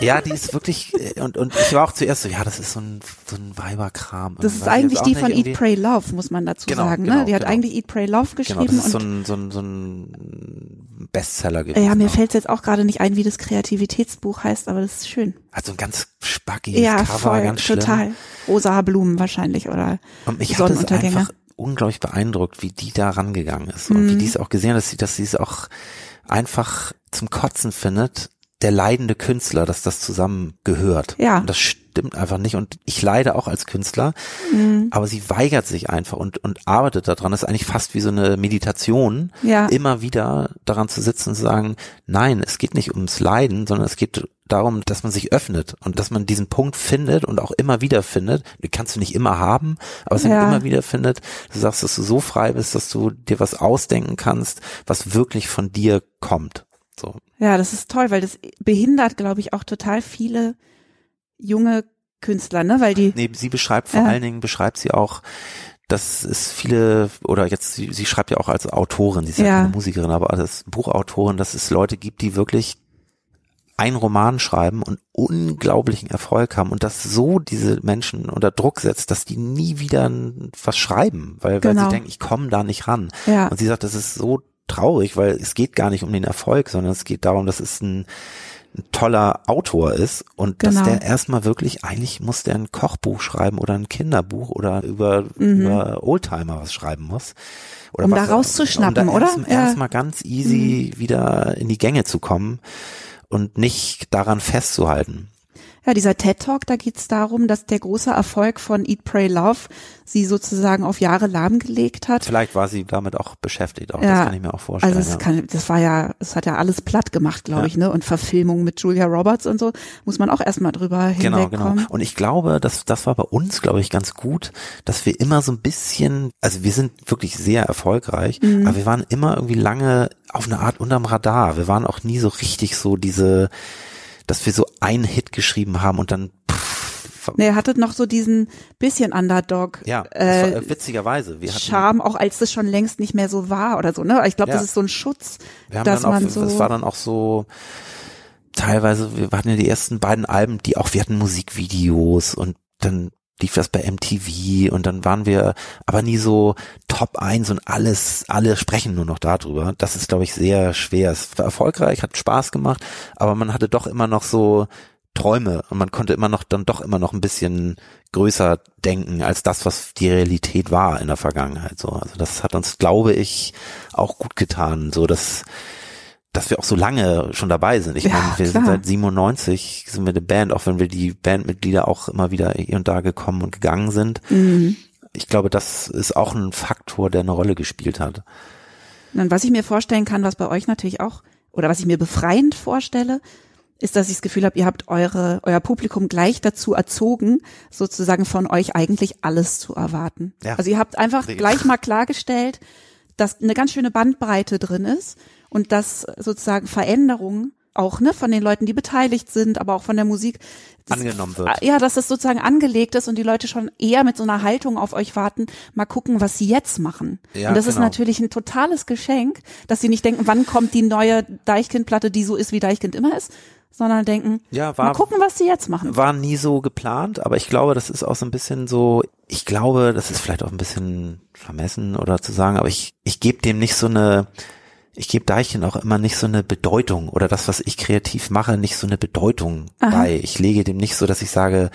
Ja, die ist wirklich, äh, und, und ich war auch zuerst so, ja, das ist so ein, so ein Weiberkram. Das ist ich eigentlich die von. Eat, Pray, Love, muss man dazu Genau, sagen. genau, ne? Die hat genau. eigentlich Eat, Pray, Love Genau, geschrieben. das ist so und ein, so ein, so ein Bestseller gewesen. ja, mir auch. fällt jetzt auch gerade nicht ein, wie das Kreativitätsbuch heißt, aber das ist schön. Hat so ein ganz spackiges Ja, Cover, voll, ganz schlimm. total. Rosa Blumen wahrscheinlich oder Und mich hat es Sonnenuntergänge. einfach unglaublich beeindruckt, wie die da rangegangen ist. Und Mhm. wie die es auch gesehen hat, dass sie, dass sie es auch einfach zum Kotzen findet, der leidende Künstler, dass das zusammen gehört. Ja. Und das stimmt einfach nicht. Und ich leide auch als Künstler, Mhm. aber sie weigert sich einfach und, und arbeitet daran. Das ist eigentlich fast wie so eine Meditation, Ja. immer wieder daran zu sitzen und zu sagen, nein, es geht nicht ums Leiden, sondern es geht darum, dass man sich öffnet und dass man diesen Punkt findet und auch immer wieder findet. Den kannst du nicht immer haben, aber es Ja. immer wieder findet. Du sagst, dass du so frei bist, dass du dir was ausdenken kannst, was wirklich von dir kommt. So. Ja, das ist toll, weil das behindert, glaube ich, auch total viele junge Künstler, ne? Weil die. Nee, sie beschreibt vor Ja. allen Dingen, beschreibt sie auch, dass es viele, oder jetzt, sie, sie schreibt ja auch als Autorin, sie ist ja, Ja. keine Musikerin, aber als Buchautorin, dass es Leute gibt, die wirklich einen Roman schreiben und unglaublichen Erfolg haben und das so diese Menschen unter Druck setzt, dass die nie wieder was schreiben, weil, weil Genau. sie denken, ich komme da nicht ran. Ja. Und sie sagt, das ist so traurig, weil es geht gar nicht um den Erfolg, sondern es geht darum, dass es ein, ein toller Autor ist und Genau. dass der erstmal wirklich, eigentlich muss der ein Kochbuch schreiben oder ein Kinderbuch oder über, Mhm. über Oldtimer was schreiben muss. Oder Um was, da rauszuschnappen, um da oder? Erst, Ja. Mhm. Erstmal ganz easy wieder in die Gänge zu kommen und nicht daran festzuhalten. Ja, dieser TED Talk, da geht's darum, dass der große Erfolg von Eat, Pray, Love sie sozusagen auf Jahre lahmgelegt hat. Vielleicht war sie damit auch beschäftigt, auch Ja. das kann ich mir auch vorstellen. Also es ja. kann, das war ja, es hat ja alles platt gemacht, glaube Ja. ich, ne? Und Verfilmung mit Julia Roberts und so, muss man auch erstmal drüber Genau, hinwegkommen. genau. Und ich glaube, dass das war bei uns, glaube ich, ganz gut, dass wir immer so ein bisschen, also wir sind wirklich sehr erfolgreich, Mhm. aber wir waren immer irgendwie lange auf eine Art unterm Radar. Wir waren auch nie so richtig so diese, dass wir so einen Hit geschrieben haben und dann pff, Ne, ihr hattet noch so diesen bisschen Underdog ja, das äh, war, witzigerweise. Wir hatten, Charme, auch als das schon längst nicht mehr so war oder so, ne? Ich glaube, Ja. das ist so ein Schutz, wir haben dass dann auch, man so. es war dann auch so, teilweise, wir hatten ja die ersten beiden Alben, die auch, wir hatten Musikvideos und dann lief das bei MTV und dann waren wir aber nie so Top 1 und alles, alle sprechen nur noch darüber. Das ist, glaube ich, sehr schwer. Es war erfolgreich, hat Spaß gemacht, aber man hatte doch immer noch so Träume und man konnte immer noch, dann doch immer noch ein bisschen größer denken als das, was die Realität war in der Vergangenheit. So, also das hat uns, glaube ich, auch gut getan, so dass dass wir auch so lange schon dabei sind. Ich Ja, meine, wir sind klar. seit 97 sind wir eine Band, auch wenn wir die Bandmitglieder auch immer wieder hier und da gekommen und gegangen sind. Mhm. Ich glaube, das ist auch ein Faktor, der eine Rolle gespielt hat. Und was ich mir vorstellen kann, was bei euch natürlich auch, oder was ich mir befreiend vorstelle, ist, dass ich das Gefühl habe, ihr habt eure, euer Publikum gleich dazu erzogen, sozusagen von euch eigentlich alles zu erwarten. Ja. Also ihr habt einfach gleich mal klargestellt, dass eine ganz schöne Bandbreite drin ist und dass sozusagen Veränderungen auch ne, von den Leuten, die beteiligt sind, aber auch von der Musik Angenommen wird. Ja, dass das sozusagen angelegt ist und die Leute schon eher mit so einer Haltung auf euch warten, mal gucken, was sie jetzt machen. Ja, und das ist genau. natürlich ein totales Geschenk, dass sie nicht denken, wann kommt die neue Deichkind-Platte, die so ist, wie Deichkind immer ist, sondern denken, Ja, mal war, gucken, was sie jetzt machen. war nie so geplant, aber ich glaube, das ist auch so ein bisschen so, ich glaube, das ist vielleicht auch ein bisschen vermessen oder zu sagen, aber ich, ich gebe dem nicht so eine, ich gebe Deichchen auch immer nicht so eine Bedeutung oder das, was ich kreativ mache, nicht so eine Bedeutung Aha. bei. Ich lege dem nicht so, dass ich sage,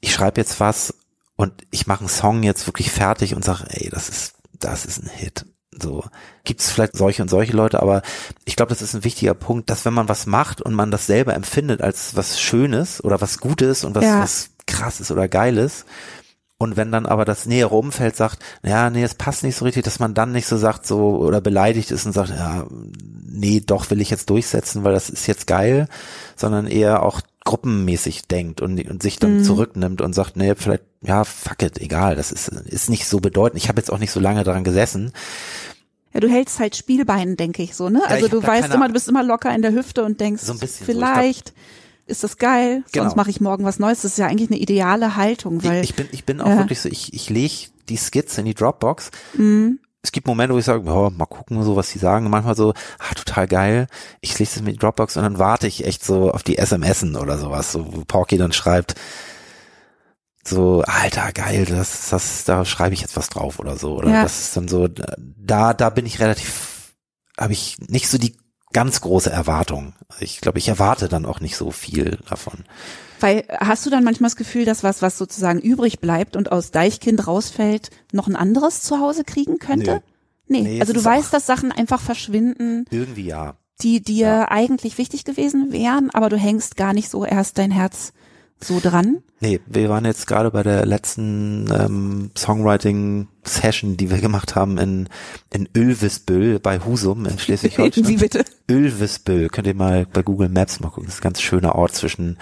ich schreibe jetzt was und ich mache einen Song jetzt wirklich fertig und sage, ey, das ist, das ist ein Hit. So gibt's vielleicht solche und solche Leute, aber ich glaube, das ist ein wichtiger Punkt, dass wenn man was macht und man das selber empfindet als was Schönes oder was Gutes und was, Ja. was krasses oder Geiles, und wenn dann aber das nähere Umfeld sagt, ja, nee, es passt nicht so richtig, dass man dann nicht so sagt, so, oder beleidigt ist und sagt, ja, nee, doch will ich jetzt durchsetzen, weil das ist jetzt geil, sondern eher auch gruppenmäßig denkt und, und sich dann Mhm. zurücknimmt und sagt, nee, vielleicht, ja, fuck it, egal, das ist, ist nicht so bedeutend. Ich habe jetzt auch nicht so lange daran gesessen. Ja, du hältst halt Spielbein, denke ich so, ne? Ja, also du weißt immer, du bist immer locker in der Hüfte und denkst, So ein bisschen so. Ist das geil, Genau. sonst mache ich morgen was Neues. Das ist ja eigentlich eine ideale Haltung, weil ich, ich bin, ich bin auch Ja. wirklich so, ich, ich lege die Skits in die Dropbox. Mhm. Es gibt Momente, wo ich sage, ja, mal gucken, so was die sagen. Manchmal so, ah, total geil. Ich lese das mit die Dropbox und dann warte ich echt so auf die SMSen oder sowas, so, wo Porky dann schreibt, so, alter, geil, das, das, da schreibe ich jetzt was drauf oder so. Oder Ja. das ist dann so, da, da bin ich relativ, habe ich nicht so die ganz große Erwartung. Ich glaube, ich erwarte dann auch nicht so viel davon. Weil hast du dann manchmal das Gefühl, dass was, was sozusagen übrig bleibt und aus Deichkind rausfällt, noch ein anderes zu Hause kriegen könnte? Nee, Nee, also es du weißt, dass Sachen einfach verschwinden, Irgendwie ja. die dir Ja. eigentlich wichtig gewesen wären, aber du hängst gar nicht so erst dein Herz so dran. Nee, wir waren jetzt gerade bei der letzten ähm, Songwriting-Session, die wir gemacht haben in, in Ölvisbüll bei Husum in Wie Schleswig-Holstein. bitte? Ölvisbüll, könnt ihr mal bei Google Maps mal gucken. Das ist ein ganz schöner Ort zwischen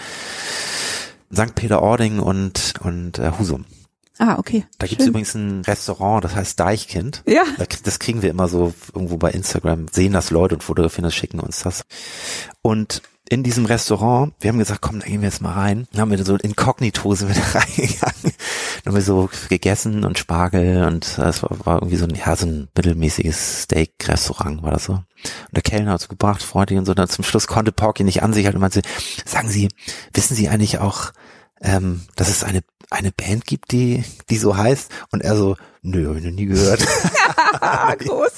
St. Peter-Ording und, und äh, Husum. Ah, okay. Da gibt's Schön. übrigens ein Restaurant, das heißt Deichkind. Ja. Das kriegen wir immer so irgendwo bei Instagram, sehen das Leute und fotografieren das, schicken uns das. Und in diesem Restaurant, wir haben gesagt, komm, da gehen wir jetzt mal rein. Dann haben wir so inkognito sind wir <laughs> da reingegangen. Dann haben wir so gegessen und Spargel und es war, war irgendwie so ein, ja, so ein mittelmäßiges Steak-Restaurant war das so. Und der Kellner hat es gebracht, freundlich und so. Dann zum Schluss konnte Porky nicht an sich halt und meinte, sagen Sie, wissen Sie eigentlich auch, ähm, dass es eine, eine Band gibt, die, die so heißt? Und er so, nö, hab ich noch nie gehört. <laughs> <laughs> Groß.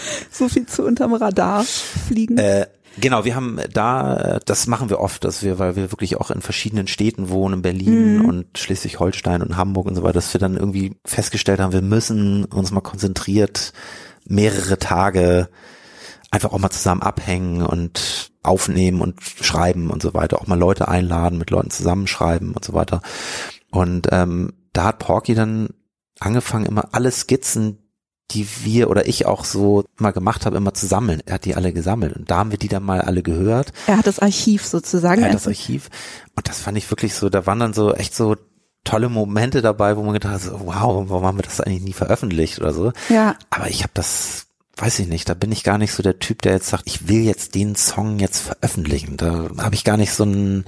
<laughs> so viel zu unterm Radar fliegen. Äh, Genau, wir haben da, das machen wir oft, dass wir, weil wir wirklich auch in verschiedenen Städten wohnen, Berlin Mhm. und Schleswig-Holstein und Hamburg und so weiter, dass wir dann irgendwie festgestellt haben, wir müssen uns mal konzentriert mehrere Tage einfach auch mal zusammen abhängen und aufnehmen und schreiben und so weiter, auch mal Leute einladen, mit Leuten zusammenschreiben und so weiter. Und ähm, da hat Porky dann angefangen, immer alle Skizzen, die wir oder ich auch so mal gemacht habe, immer zu sammeln. Er hat die alle gesammelt und da haben wir die dann mal alle gehört. er hat das Archiv sozusagen. Er hat das Archiv und das fand ich wirklich so, da waren dann so echt so tolle Momente dabei, wo man gedacht hat, so, wow, warum haben wir das eigentlich nie veröffentlicht oder so. ja, Aber ich habe das, weiß ich nicht, da bin ich gar nicht so der Typ, der jetzt sagt, ich will jetzt den Song jetzt veröffentlichen. Da habe ich gar nicht so einen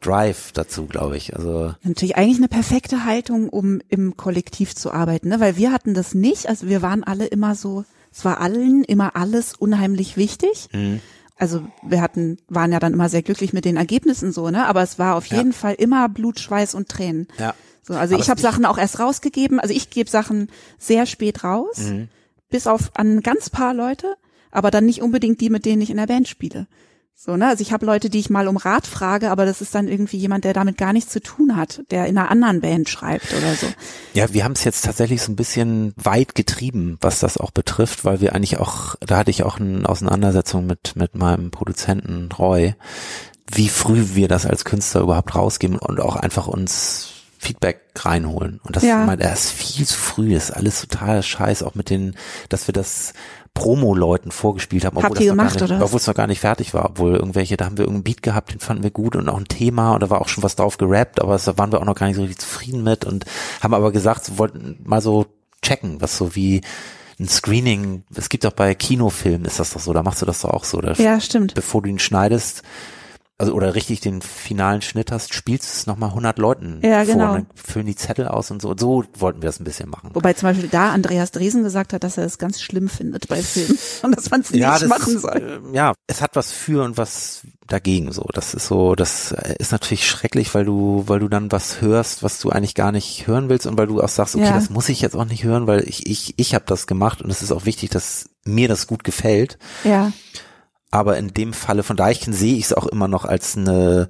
Drive dazu, glaube ich. Also natürlich eigentlich eine perfekte Haltung, um im Kollektiv zu arbeiten, ne? weil wir hatten das nicht. Also wir waren alle immer so, es war allen immer alles unheimlich wichtig. Mhm. Also wir hatten, waren ja dann immer sehr glücklich mit den Ergebnissen so, ne? Aber es war auf Ja. jeden Fall immer Blut, Schweiß und Tränen. ja. So, also Aber ich habe Sachen auch erst rausgegeben. Also ich gebe Sachen sehr spät raus, Mhm. bis auf an ganz paar Leute, aber dann nicht unbedingt die, mit denen ich in der Band spiele. So, ne? Also ich habe Leute, die ich mal um Rat frage, aber das ist dann irgendwie jemand, der damit gar nichts zu tun hat, der in einer anderen Band schreibt oder so. Ja, wir haben es jetzt tatsächlich so ein bisschen weit getrieben, was das auch betrifft, weil wir eigentlich auch, da hatte ich auch eine Auseinandersetzung mit, mit meinem Produzenten Roy, wie früh wir das als Künstler überhaupt rausgeben und auch einfach uns Feedback reinholen. Und das Ja. meint er ist viel zu früh, das ist alles total scheiß, auch mit den, dass wir das Promo-Leuten vorgespielt haben, obwohl, Habt das ihr noch gemacht, gar nicht, oder was? obwohl es noch gar nicht fertig war, obwohl irgendwelche, da haben wir irgendeinen Beat gehabt, den fanden wir gut und auch ein Thema und da war auch schon was drauf gerappt, aber da waren wir auch noch gar nicht so richtig zufrieden mit und haben aber gesagt, wir wollten mal so checken, was so wie ein Screening, es gibt auch bei Kinofilmen ist das doch so, da machst du das doch auch so, da Ja, stimmt. bevor du ihn schneidest, also oder richtig den finalen Schnitt hast, spielst du es nochmal 100 Leuten Ja, vor genau. und dann füllen die Zettel aus und so. Und so wollten wir das ein bisschen machen. Wobei zum Beispiel da Andreas Dresen gesagt hat, dass er es ganz schlimm findet bei Filmen <laughs> und dass man es nicht das machen soll. äh, ja, es hat was für und was dagegen so. Das ist so, das äh, ist natürlich schrecklich, weil du, weil du dann was hörst, was du eigentlich gar nicht hören willst und weil du auch sagst, okay, Ja. das muss ich jetzt auch nicht hören, weil ich, ich, ich habe das gemacht und es ist auch wichtig, dass mir das gut gefällt. Ja, Aber in dem Falle von Deichkind sehe ich es auch immer noch als eine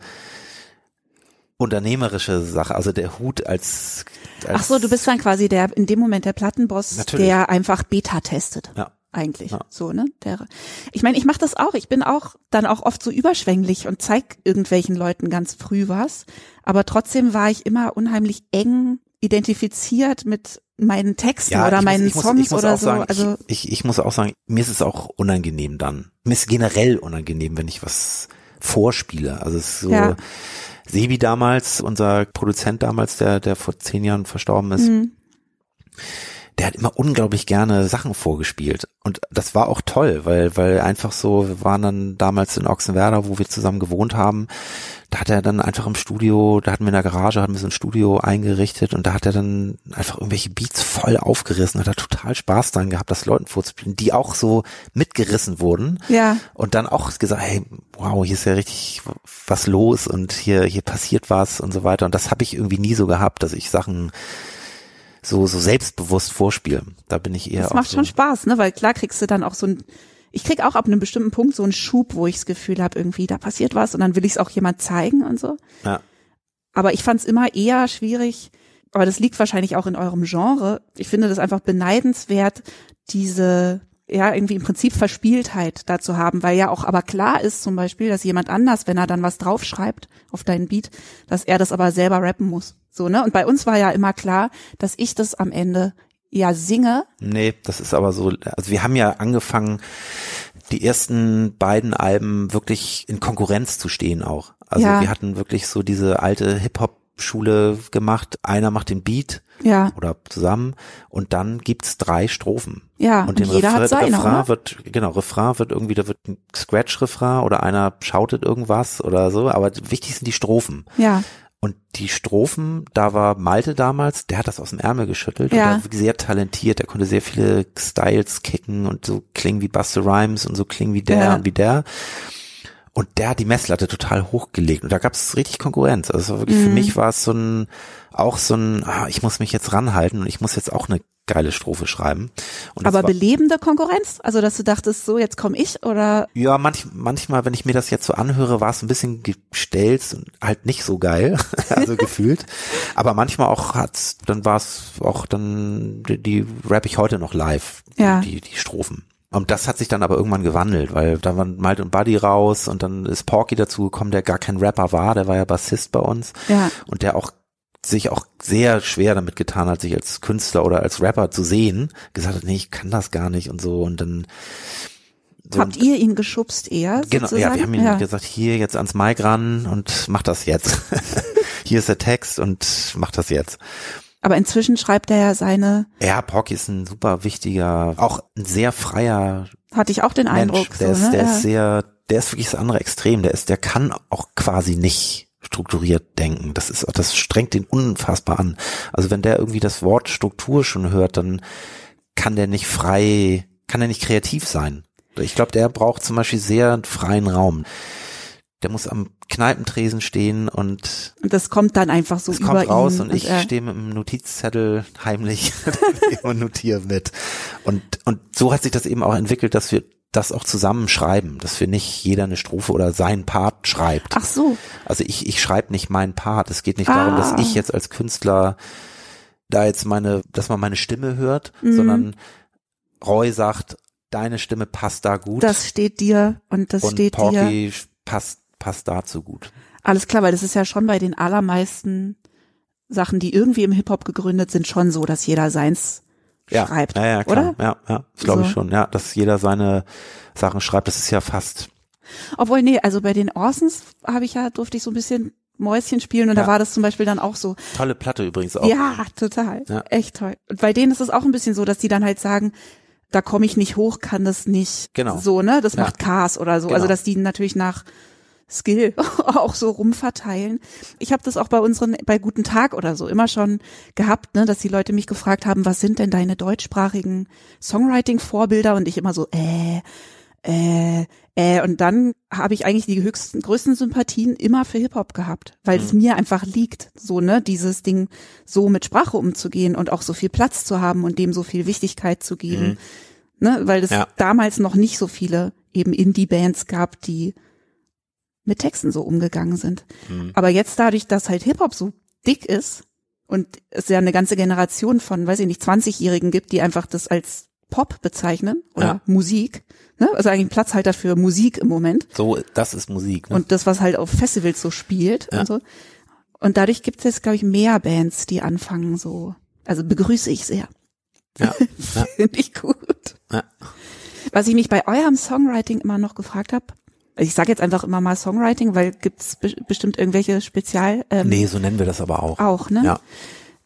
unternehmerische Sache, also der Hut als, als Ach so, du bist dann quasi der in dem Moment der Plattenboss, Natürlich. der einfach Beta testet. ja. Eigentlich Ja. so, ne? Der, ich meine, ich mache das auch. Ich bin auch dann auch oft so überschwänglich und zeig irgendwelchen Leuten ganz früh was. Aber trotzdem war ich immer unheimlich eng identifiziert mit meinen Texten oder ich meinen muss, Songs oder so. Sagen, also ich, ich, ich muss auch sagen, mir ist es auch unangenehm dann. Mir ist generell unangenehm, wenn ich was vorspiele. Also es ist so, Ja. Sebi damals, unser Produzent damals, der, der vor zehn Jahren verstorben ist, Mhm. Der hat immer unglaublich gerne Sachen vorgespielt. Und das war auch toll, weil, weil einfach so, wir waren dann damals in Ochsenwerder, wo wir zusammen gewohnt haben. Da hat er dann einfach im Studio, da hatten wir in der Garage, hatten wir so ein Studio eingerichtet und da hat er dann einfach irgendwelche Beats voll aufgerissen, hat er total Spaß dran gehabt, das Leuten vorzuspielen, die auch so mitgerissen wurden. ja, Und dann auch gesagt, hey, wow, hier ist ja richtig was los und hier, hier passiert was und so weiter. Und das habe ich irgendwie nie so gehabt, dass ich Sachen so, so selbstbewusst vorspiele. Da bin ich eher das macht so, schon Spaß, ne? Weil klar kriegst du dann auch so ein, ich krieg auch ab einem bestimmten Punkt so einen Schub, wo ich das Gefühl habe, irgendwie da passiert was und dann will ich es auch jemand zeigen und so. Ja. Aber ich fand es immer eher schwierig, aber das liegt wahrscheinlich auch in eurem Genre. Ich finde das einfach beneidenswert, diese ja irgendwie im Prinzip Verspieltheit dazu haben, weil ja auch aber klar ist zum Beispiel, dass jemand anders, wenn er dann was draufschreibt auf deinen Beat, dass er das aber selber rappen muss. So, ne? Und bei uns war ja immer klar, dass ich das am Ende ja singe. Nee, das ist aber so, also wir haben ja angefangen, die ersten beiden Alben wirklich in Konkurrenz zu stehen auch. Also Ja. wir hatten wirklich so diese alte Hip-Hop Schule gemacht. Einer macht den Beat Ja, oder zusammen und dann gibt's drei Strophen. ja. Und, Und, den jeder Refrain, hat seine, Refrain wird, genau, Refrain wird irgendwie, da wird ein Scratch-Refrain oder einer schautet irgendwas oder so, aber wichtig sind die Strophen. Ja, Und die Strophen, da war Malte damals, der hat das aus dem Ärmel geschüttelt Ja. und war sehr talentiert, der konnte sehr viele Styles kicken und so klingen wie Buster Rhymes und so klingen wie der Ja. und wie der. Und der hat die Messlatte total hochgelegt und da gab es richtig Konkurrenz. Also wirklich, Mhm. für mich war es so ein, auch so ein, ah, ich muss mich jetzt ranhalten und ich muss jetzt auch eine geile Strophe schreiben. Und aber belebende Konkurrenz? Also, dass du dachtest, so, jetzt komme ich oder? ja, manch, manchmal, wenn ich mir das jetzt so anhöre, war es ein bisschen gestellt und halt nicht so geil, <laughs> also gefühlt. Aber manchmal auch hat's, dann war es auch dann, die, die rap ich heute noch live, Ja. die, die Strophen. Und das hat sich dann aber irgendwann gewandelt, weil da waren Malte und Buddy raus und dann ist Porky dazugekommen, der gar kein Rapper war, der war ja Bassist bei uns Ja, und der auch sich auch sehr schwer damit getan hat, sich als Künstler oder als Rapper zu sehen, gesagt hat, nee, ich kann das gar nicht und so und dann so habt ihr ihn geschubst eher? Genau, sozusagen? ja, wir haben ihm ja. gesagt, hier jetzt ans Mic ran und mach das jetzt. <laughs> hier ist der Text und mach das jetzt. Aber inzwischen schreibt er ja seine, Ja, Porky ist ein super wichtiger, auch ein sehr freier hatte ich auch den Eindruck. Mensch. Der, so, ist, ne? der ja. ist sehr, der ist wirklich das andere Extrem. Der ist, der kann auch quasi nicht strukturiert denken. Das ist, das strengt ihn unfassbar an. Also wenn der irgendwie das Wort Struktur schon hört, dann kann der nicht frei, kann er nicht kreativ sein. Ich glaube, der braucht zum Beispiel sehr freien Raum. Der muss am Kneipentresen stehen und Und das kommt dann einfach so es über kommt raus ihn. und ich er, stehe mit einem Notizzettel heimlich und notiere mit. Und, und so hat sich das eben auch entwickelt, dass wir das auch zusammen schreiben, dass wir nicht jeder eine Strophe oder seinen Part schreibt. Ach so, Also ich, ich schreibe nicht meinen Part. Es geht nicht darum, dass Ah. ich jetzt als Künstler da jetzt meine, dass man meine Stimme hört, Mhm. sondern Roy sagt, deine Stimme passt da gut das steht dir und das und steht dir. Porky passt, passt dazu gut. Alles klar, weil das ist ja schon bei den allermeisten Sachen, die irgendwie im Hip-Hop gegründet sind, schon so, dass jeder seins Ja, schreibt. ja, ja, klar. oder? Ja, ja, das glaube ich So. schon. Ja, dass jeder seine Sachen schreibt, das ist ja fast. Obwohl, nee, also bei den Orsons habe ich ja, durfte ich so ein bisschen Mäuschen spielen und Ja. da war das zum Beispiel dann auch so, Tolle Platte übrigens auch. ja, total, Ja. echt toll. Und bei denen ist es auch ein bisschen so, dass die dann halt sagen, da komme ich nicht hoch, kann das nicht Genau. so, ne, das Ja. macht Cars oder so. Genau. Also, dass die natürlich nach Skill <laughs> auch so rumverteilen. Ich habe das auch bei unseren, bei Guten Tag oder so immer schon gehabt, ne, dass die Leute mich gefragt haben, was sind denn deine deutschsprachigen Songwriting-Vorbilder? Und ich immer so, äh, äh, äh, und dann habe ich eigentlich die höchsten, größten Sympathien immer für Hip-Hop gehabt, weil Mhm. es mir einfach liegt, so, ne, dieses Ding so mit Sprache umzugehen und auch so viel Platz zu haben und dem so viel Wichtigkeit zu geben, ne, weil es Mhm. Ja. damals noch nicht so viele eben Indie-Bands gab, die mit Texten so umgegangen sind. Mhm. Aber jetzt dadurch, dass halt Hip-Hop so dick ist und es ja eine ganze Generation von, weiß ich nicht, 20-Jährigen gibt, die einfach das als Pop bezeichnen oder Ja. Musik, ne? also eigentlich ein Platzhalter für Musik im Moment So, das ist Musik. Ne? und das, was halt auf Festivals so spielt Ja. und so. Und dadurch gibt es jetzt, glaube ich, mehr Bands, die anfangen so, also begrüße ich sehr. ja, <laughs> ja, Finde ich gut. ja. Was ich mich bei eurem Songwriting immer noch gefragt habe, ich sage jetzt einfach immer mal Songwriting, weil gibt's be bestimmt irgendwelche Spezial ähm, Nee, so nennen wir das aber auch. auch, ne? Ja.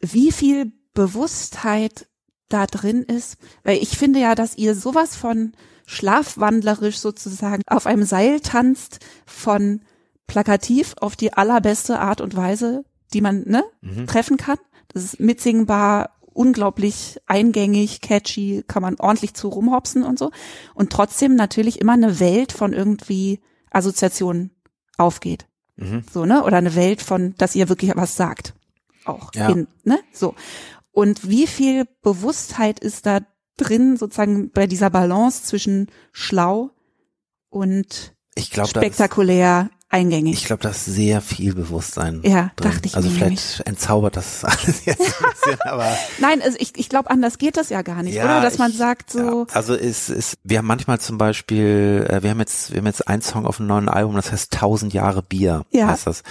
Wie viel Bewusstheit da drin ist, weil ich finde ja, dass ihr sowas von schlafwandlerisch sozusagen auf einem Seil tanzt von plakativ auf die allerbeste Art und Weise, die man ne, Mhm. treffen kann. Das ist mitsingbar, unglaublich eingängig, catchy, kann man ordentlich zu rumhopsen und so. Und trotzdem natürlich immer eine Welt von irgendwie Assoziationen aufgeht. Mhm. So, ne? Oder eine Welt von, dass ihr wirklich was sagt. Auch. Ja. In, ne? So. Und wie viel Bewusstheit ist da drin, sozusagen bei dieser Balance zwischen schlau und Ich ist, spektakulär eingängig? ich glaube, da ist sehr viel Bewusstsein Ja, drin. dachte ich Also vielleicht entzaubert das <laughs> alles jetzt ein <laughs> bisschen, aber Nein, also ich, ich glaube, anders geht das ja gar nicht, Ja, oder? Dass man ich- sagt so, Ja, also es ist, wir haben manchmal zum Beispiel, äh, wir haben jetzt, wir haben jetzt einen Song auf einem neuen Album, das heißt 1000 Jahre Bier, Ja. heißt das.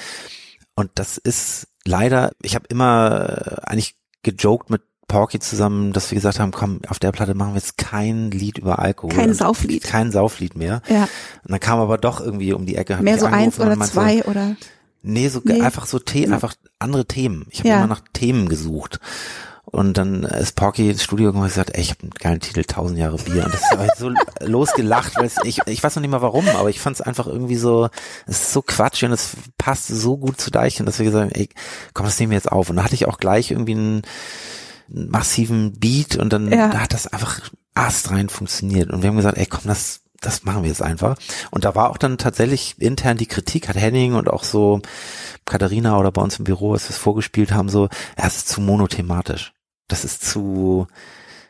Und das ist leider, ich habe immer äh, eigentlich gejoked mit Porky zusammen, dass wir gesagt haben, komm, auf der Platte machen wir jetzt kein Lied über Alkohol. Kein Und Sauflied. Kein Sauflied mehr. ja, Und dann kam aber doch irgendwie um die Ecke. mehr so eins oder zwei oder nee, so Nee. einfach so The Ja. einfach andere Themen. Ich habe Ja. immer nach Themen gesucht. Und dann ist Porky ins Studio gekommen und gesagt, ey, ich habe einen geilen Titel, 1000 Jahre Bier. Und das habe ich so <laughs> losgelacht, weil ich, ich weiß noch nicht mal warum, aber ich fand es einfach irgendwie so, es ist so Quatsch und es passt so gut zu Deichkind, dass wir gesagt haben, ey, komm, das nehmen wir jetzt auf. Und da hatte ich auch gleich irgendwie einen, einen massiven Beat und dann Ja. da hat das einfach astrein funktioniert. Und wir haben gesagt, ey, komm, das, das machen wir jetzt einfach. Und da war auch dann tatsächlich intern die Kritik, hat Henning und auch so Katharina oder bei uns im Büro, als wir es vorgespielt haben, so, ja, es ist zu monothematisch. Das ist zu,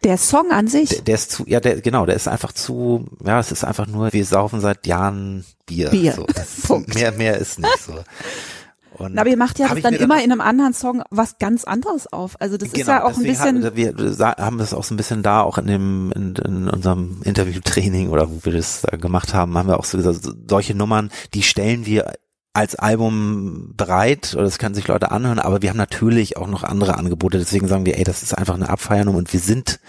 Der Song an sich. der, der ist zu, ja, der, genau, der ist einfach zu, ja, es ist einfach nur, wir saufen seit Jahren Bier. Bier. So, <laughs> Punkt. mehr, mehr ist nicht so. Und aber ihr macht ja das dann immer in einem anderen Song was ganz anderes auf. Also das ist Genau, ja auch ein bisschen. Haben, wir haben das auch so ein bisschen da, auch in dem, in, in unserem Interviewtraining oder wo wir das da gemacht haben, haben wir auch so gesagt, so- solche Nummern, die stellen wir als Album bereit oder das können sich Leute anhören, aber wir haben natürlich auch noch andere Angebote, deswegen sagen wir, ey, das ist einfach eine Abfeiernummer und wir sind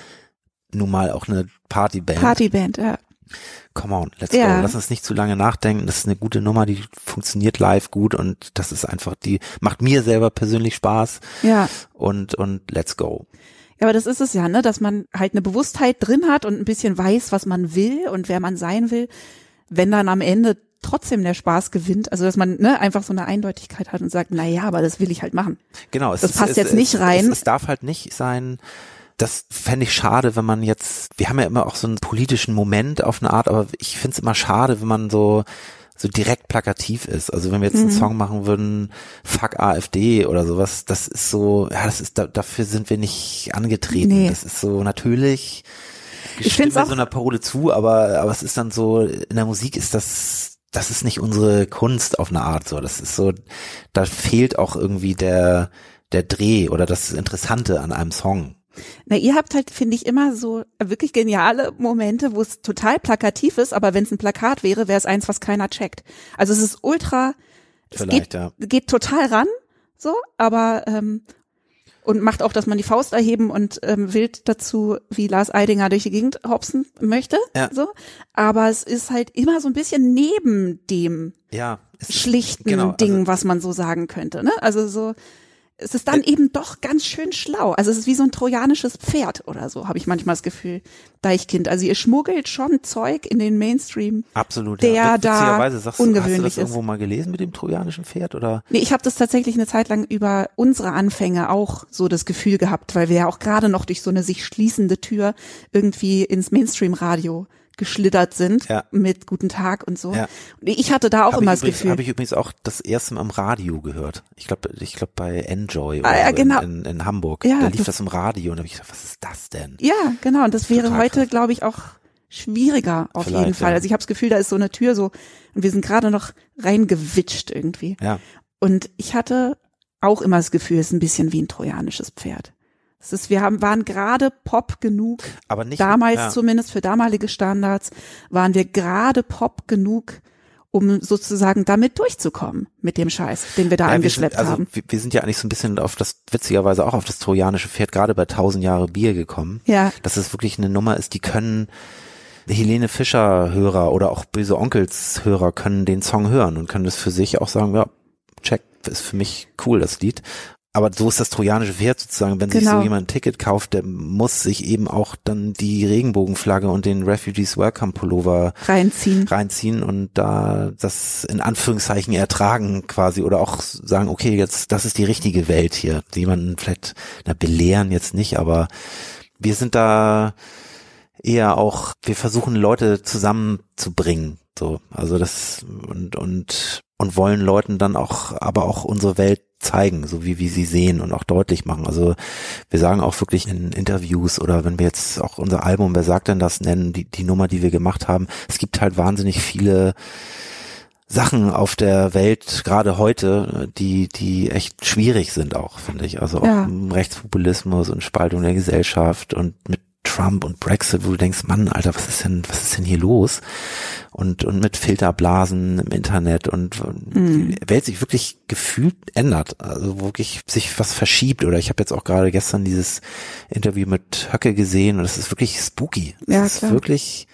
nun mal auch eine Partyband. Partyband, ja. Come on, let's Ja. go. Lass uns nicht zu lange nachdenken. Das ist eine gute Nummer, die funktioniert live gut und das ist einfach, die macht mir selber persönlich Spaß Ja. und, und let's go. Ja, aber das ist es ja, ne, dass man halt eine Bewusstheit drin hat und ein bisschen weiß, was man will und wer man sein will. Wenn dann am Ende trotzdem der Spaß gewinnt, also dass man ne, einfach so eine Eindeutigkeit hat und sagt, na ja, aber das will ich halt machen. Genau, es Das ist, passt es, jetzt es, nicht rein. Es, es darf halt nicht sein. Das fände ich schade, wenn man jetzt, wir haben ja immer auch so einen politischen Moment auf eine Art, aber ich finde es immer schade, wenn man so so direkt plakativ ist. Also wenn wir jetzt einen Mhm. Song machen würden, Fuck AfD oder sowas, das ist so, ja, das ist da, dafür sind wir nicht angetreten. Nee. Das ist so natürlich. Ich Ich auch- so einer Parole zu, aber aber es ist dann so in der Musik ist das das ist nicht unsere Kunst auf eine Art so. Das ist so, da fehlt auch irgendwie der der Dreh oder das Interessante an einem Song. Na, ihr habt halt, finde ich, immer so wirklich geniale Momente, wo es total plakativ ist, aber wenn es ein Plakat wäre, wäre es eins, was keiner checkt. Also es ist ultra, es Vielleicht, geht, ja. geht total ran, so, aber ähm, und macht auch, dass man die Faust erheben und ähm, wild dazu, wie Lars Eidinger durch die Gegend hopsen möchte, Ja. so. Aber es ist halt immer so ein bisschen neben dem Ja. es ist- schlichten genau, Ding, also, was man so sagen könnte. Ne? Also so, es ist dann eben doch ganz schön schlau. Also es ist wie so ein trojanisches Pferd oder so, habe ich manchmal das Gefühl, Deichkind. Also ihr schmuggelt schon Zeug in den Mainstream. absolut. der ja. da sagst du, hast du ungewöhnlich das irgendwo mal gelesen mit dem trojanischen Pferd oder? Nee, ich habe das tatsächlich eine Zeit lang über unsere Anfänge auch so das Gefühl gehabt, weil wir ja auch gerade noch durch so eine sich schließende Tür irgendwie ins Mainstream-Radio geschlittert sind Ja. mit Guten Tag und so. Ja. Und ich hatte da auch Hab immer das übrigens, Gefühl. Habe ich übrigens auch das erste Mal im Radio gehört. Ich glaube, ich glaube bei Enjoy Ah, oder ja, so genau. in, in, in Hamburg. Ja, da lief das- das im Radio und da habe ich gedacht, was ist das denn? Ja, genau. Und das wäre Total heute, glaube ich, auch schwieriger auf Vielleicht, jeden Fall. ja. Also ich habe das Gefühl, da ist so eine Tür so und wir sind gerade noch reingewitscht irgendwie. Ja. Und ich hatte auch immer das Gefühl, es ist ein bisschen wie ein trojanisches Pferd. Es ist, wir haben, waren gerade Pop genug, Aber nicht damals ja. zumindest für damalige Standards, waren wir gerade Pop genug, um sozusagen damit durchzukommen mit dem Scheiß, den wir da Ja, wir angeschleppt sind, also haben. Wir, wir sind ja eigentlich so ein bisschen auf das, witzigerweise auch auf das trojanische Pferd, gerade bei 1000 Jahre Bier gekommen. Ja. Dass es wirklich eine Nummer ist, die können Helene Fischer Hörer oder auch Böse Onkels Hörer können den Song hören und können das für sich auch sagen, ja, check, ist für mich cool, das Lied. Aber so ist das trojanische Pferd sozusagen, wenn sich Genau. so jemand ein Ticket kauft, der muss sich eben auch dann die Regenbogenflagge und den Refugees Welcome Pullover Reinziehen. reinziehen und da das in Anführungszeichen ertragen quasi oder auch sagen, okay, jetzt das ist die richtige Welt hier. Jemanden vielleicht na, belehren jetzt nicht, aber wir sind da eher auch, wir versuchen Leute zusammenzubringen, so, also das und und und wollen Leuten dann auch, aber auch unsere Welt zeigen, so wie wir sie sehen und auch deutlich machen. Also wir sagen auch wirklich in Interviews oder wenn wir jetzt auch unser Album, wer sagt denn das nennen, die, die Nummer, die wir gemacht haben, es gibt halt wahnsinnig viele Sachen auf der Welt, gerade heute, die, die echt schwierig sind auch, finde ich. Also auch Ja. Rechtspopulismus und Spaltung der Gesellschaft und mit Trump und Brexit, wo du denkst, Mann, Alter, was ist denn, was ist denn hier los? Und, und mit Filterblasen im Internet und, Mhm. die Welt sich wirklich gefühlt ändert, also wirklich sich was verschiebt. Oder ich habe jetzt auch gerade gestern dieses Interview mit Höcke gesehen und es ist wirklich spooky. Ja, es ist klar. wirklich,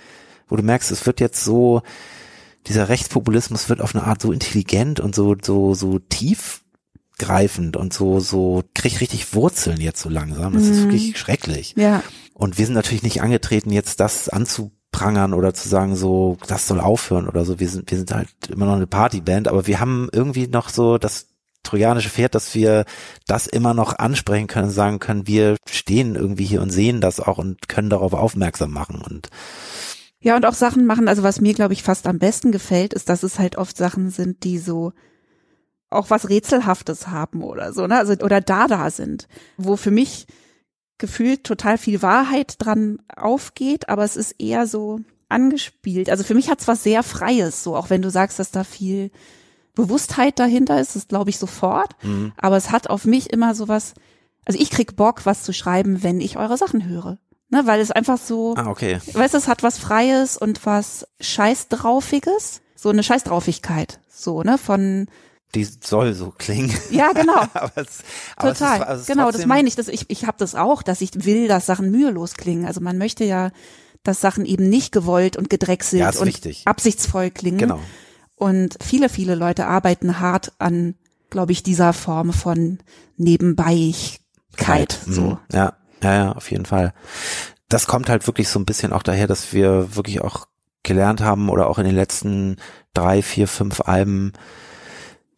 wo du merkst, es wird jetzt so, dieser Rechtspopulismus wird auf eine Art so intelligent und so, so, so tief greifend und so, so, kriegt richtig Wurzeln jetzt so langsam. Das mhm. ist wirklich schrecklich. Ja. Und wir sind natürlich nicht angetreten, jetzt das anzuprangern oder zu sagen, so, das soll aufhören oder so. Wir sind, wir sind halt immer noch eine Partyband, aber wir haben irgendwie noch so das trojanische Pferd, dass wir das immer noch ansprechen können, sagen können, wir stehen irgendwie hier und sehen das auch und können darauf aufmerksam machen und ja, und auch Sachen machen, also was mir, glaube ich, fast am besten gefällt, ist, dass es halt oft Sachen sind, die so auch was Rätselhaftes haben oder so, ne? Also, oder da da sind, wo für mich gefühlt total viel Wahrheit dran aufgeht, aber es ist eher so angespielt. Also für mich hat's was sehr Freies, so, auch wenn du sagst, dass da viel Bewusstheit dahinter ist, das glaube ich sofort. Mhm. Aber es hat auf mich immer so was, also ich krieg Bock, was zu schreiben, wenn ich eure Sachen höre. Ne, weil es einfach so, ah, okay. weißt du, es hat was Freies und was Scheißdraufiges, so eine Scheißdraufigkeit, so, ne, von, die soll so klingen. Ja, genau. <laughs> aber es, aber Total. Es ist, also es genau, das meine ich. Das, ich ich habe das auch, dass ich will, dass Sachen mühelos klingen. Also man möchte ja, dass Sachen eben nicht gewollt und gedrechselt ja, und wichtig. absichtsvoll klingen. Genau. Und viele, viele Leute arbeiten hart an, glaube ich, dieser Form von Nebenbeigkeit. So. Mhm. Ja, ja, ja, auf jeden Fall. Das kommt halt wirklich so ein bisschen auch daher, dass wir wirklich auch gelernt haben oder auch in den letzten drei, vier, fünf Alben,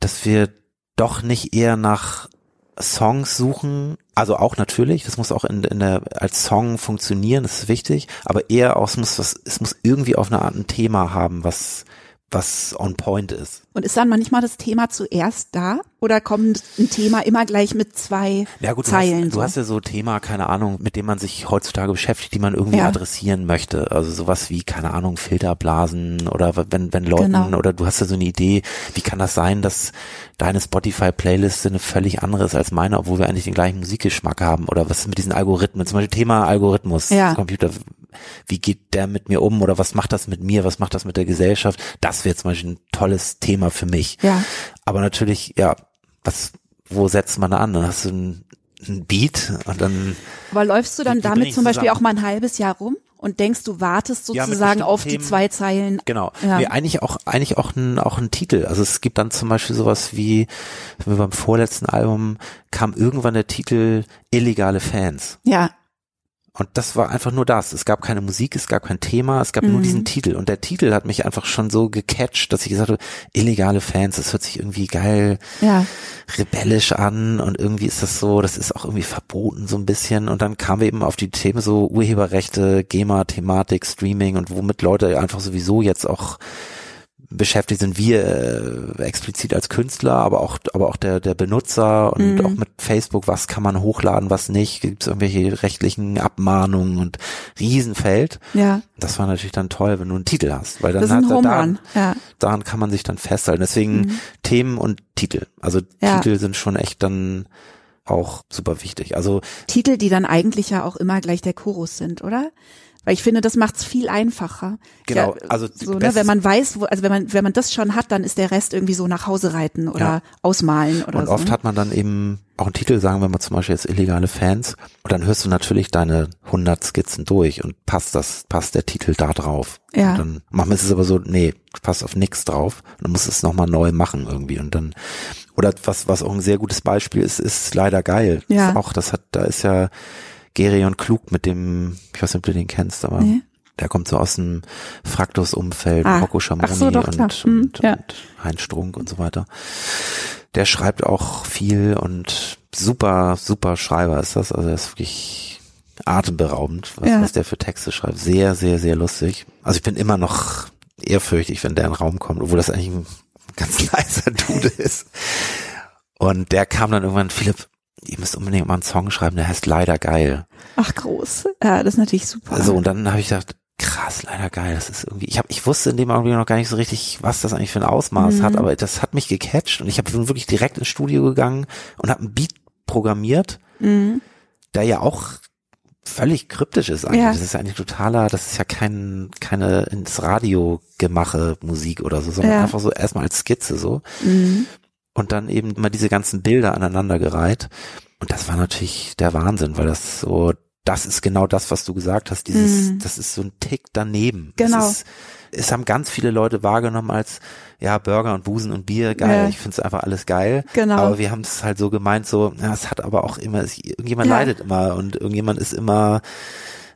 dass wir doch nicht eher nach Songs suchen, also auch natürlich, das muss auch in, in der als Song funktionieren, das ist wichtig, aber eher auch es muss was, es muss irgendwie auf eine Art ein Thema haben, was was on point ist. Und ist dann manchmal das Thema zuerst da? Oder kommt ein Thema immer gleich mit zwei ja, gut, Zeilen? Du hast, so? du hast ja so Thema, keine Ahnung, mit dem man sich heutzutage beschäftigt, die man irgendwie ja. adressieren möchte. Also sowas wie, keine Ahnung, Filterblasen oder wenn, wenn Leuten, genau. oder du hast ja so eine Idee, wie kann das sein, dass deine Spotify-Playlist eine völlig andere ist als meine, obwohl wir eigentlich den gleichen Musikgeschmack haben? Oder was ist mit diesen Algorithmen? Zum Beispiel Thema Algorithmus, ja. Computer, wie geht der mit mir um oder was macht das mit mir, was macht das mit der Gesellschaft? Das wäre zum Beispiel ein tolles Thema für mich. Ja. Aber natürlich, ja, was, wo setzt man da an? Dann hast du ein, ein Beat und dann. Aber läufst du dann damit zum Beispiel auch mal ein halbes Jahr rum? und denkst, du wartest sozusagen ja, auf Themen, die zwei Zeilen. Genau. Ja. Nee, eigentlich auch, eigentlich auch ein, auch ein Titel. Also es gibt dann zum Beispiel sowas wie, wie beim vorletzten Album kam irgendwann der Titel Illegale Fans. Ja. Und das war einfach nur das. Es gab keine Musik, es gab kein Thema, es gab mhm. nur diesen Titel. Und der Titel hat mich einfach schon so gecatcht, dass ich gesagt habe, illegale Fans, das hört sich irgendwie geil, ja. rebellisch an und irgendwie ist das so, das ist auch irgendwie verboten so ein bisschen. Und dann kamen wir eben auf die Themen so Urheberrechte, GEMA-Thematik, Streaming und womit Leute einfach sowieso jetzt auch beschäftigt sind wir äh, explizit als Künstler, aber auch aber auch der der Benutzer und mhm. auch mit Facebook, was kann man hochladen, was nicht, gibt es irgendwelche rechtlichen Abmahnungen und Riesenfeld. Ja. Das war natürlich dann toll, wenn du einen Titel hast, weil dann hat er daran, ja. daran kann man sich dann festhalten. Deswegen mhm. Themen und Titel. Also ja. Titel sind schon echt dann auch super wichtig. Also Titel, die dann eigentlich ja auch immer gleich der Chorus sind, oder? Weil ich finde, das macht es viel einfacher. Genau, ja, also so, ne, wenn man weiß, wo, also wenn man wenn man das schon hat, dann ist der Rest irgendwie so nach Hause reiten oder ja. ausmalen oder und so. oft hat man dann eben auch einen Titel, sagen wir mal zum Beispiel jetzt illegale Fans, und dann hörst du natürlich deine 100 Skizzen durch und passt das, passt der Titel da drauf. Ja. Und dann manchmal ist es aber so, nee, passt auf nix drauf, und dann musst du es nochmal neu machen irgendwie und dann oder was was auch ein sehr gutes Beispiel ist, ist leider geil. Ja. Das auch das hat da ist ja Gerion Klug mit dem, ich weiß nicht, ob du den kennst, aber nee. der kommt so aus dem Fraktus-Umfeld, ah. Rocco Schamoni so, doch, und, und, und, ja. und Heinz Strunk und so weiter. Der schreibt auch viel und super, super Schreiber ist das. Also er ist wirklich atemberaubend, was, ja. was der für Texte schreibt. Sehr, sehr, sehr lustig. Also ich bin immer noch ehrfürchtig, wenn der in den Raum kommt, obwohl das eigentlich ein ganz <laughs> leiser Dude ist. Und der kam dann irgendwann, Philipp, ihr müsst unbedingt mal einen Song schreiben, der heißt Leider geil. Ach groß. Ja, das ist natürlich super. So, und dann habe ich gedacht, krass, leider geil. Das ist irgendwie, ich habe, ich wusste in dem Augenblick noch gar nicht so richtig, was das eigentlich für ein Ausmaß mhm. hat, aber das hat mich gecatcht und ich habe wirklich direkt ins Studio gegangen und habe einen Beat programmiert, mhm. der ja auch völlig kryptisch ist eigentlich. Ja. Das ist ja eigentlich totaler, das ist ja kein, keine ins Radio gemache Musik oder so, sondern ja. einfach so erstmal als Skizze so. Mhm und dann eben immer diese ganzen Bilder aneinandergereiht. Und das war natürlich der Wahnsinn, weil das so das ist genau das, was du gesagt hast. Dieses, Mhm. das ist so ein Tick daneben. Genau. Es, ist, es haben ganz viele Leute wahrgenommen als, ja, Burger und Busen und Bier, geil. Ja. Ich finde es einfach alles geil. Genau. Aber wir haben es halt so gemeint, so, ja, es hat aber auch immer, es, irgendjemand Ja. leidet immer und irgendjemand ist immer,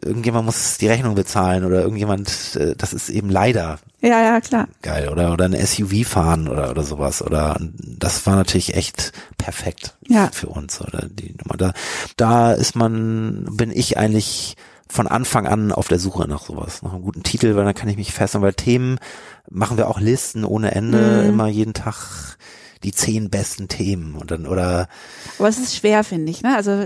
irgendjemand muss die Rechnung bezahlen oder irgendjemand, äh, das ist eben leider Ja, ja, klar. geil oder oder ein SUV fahren oder oder sowas oder das war natürlich echt perfekt Ja. für uns oder die Nummer da da ist man bin ich eigentlich von Anfang an auf der Suche nach sowas nach einem guten Titel weil dann kann ich mich fesseln weil Themen machen wir auch Listen ohne Ende Mhm. immer jeden Tag die zehn besten Themen und dann oder Aber es ist schwer, finde ich. Ne? Also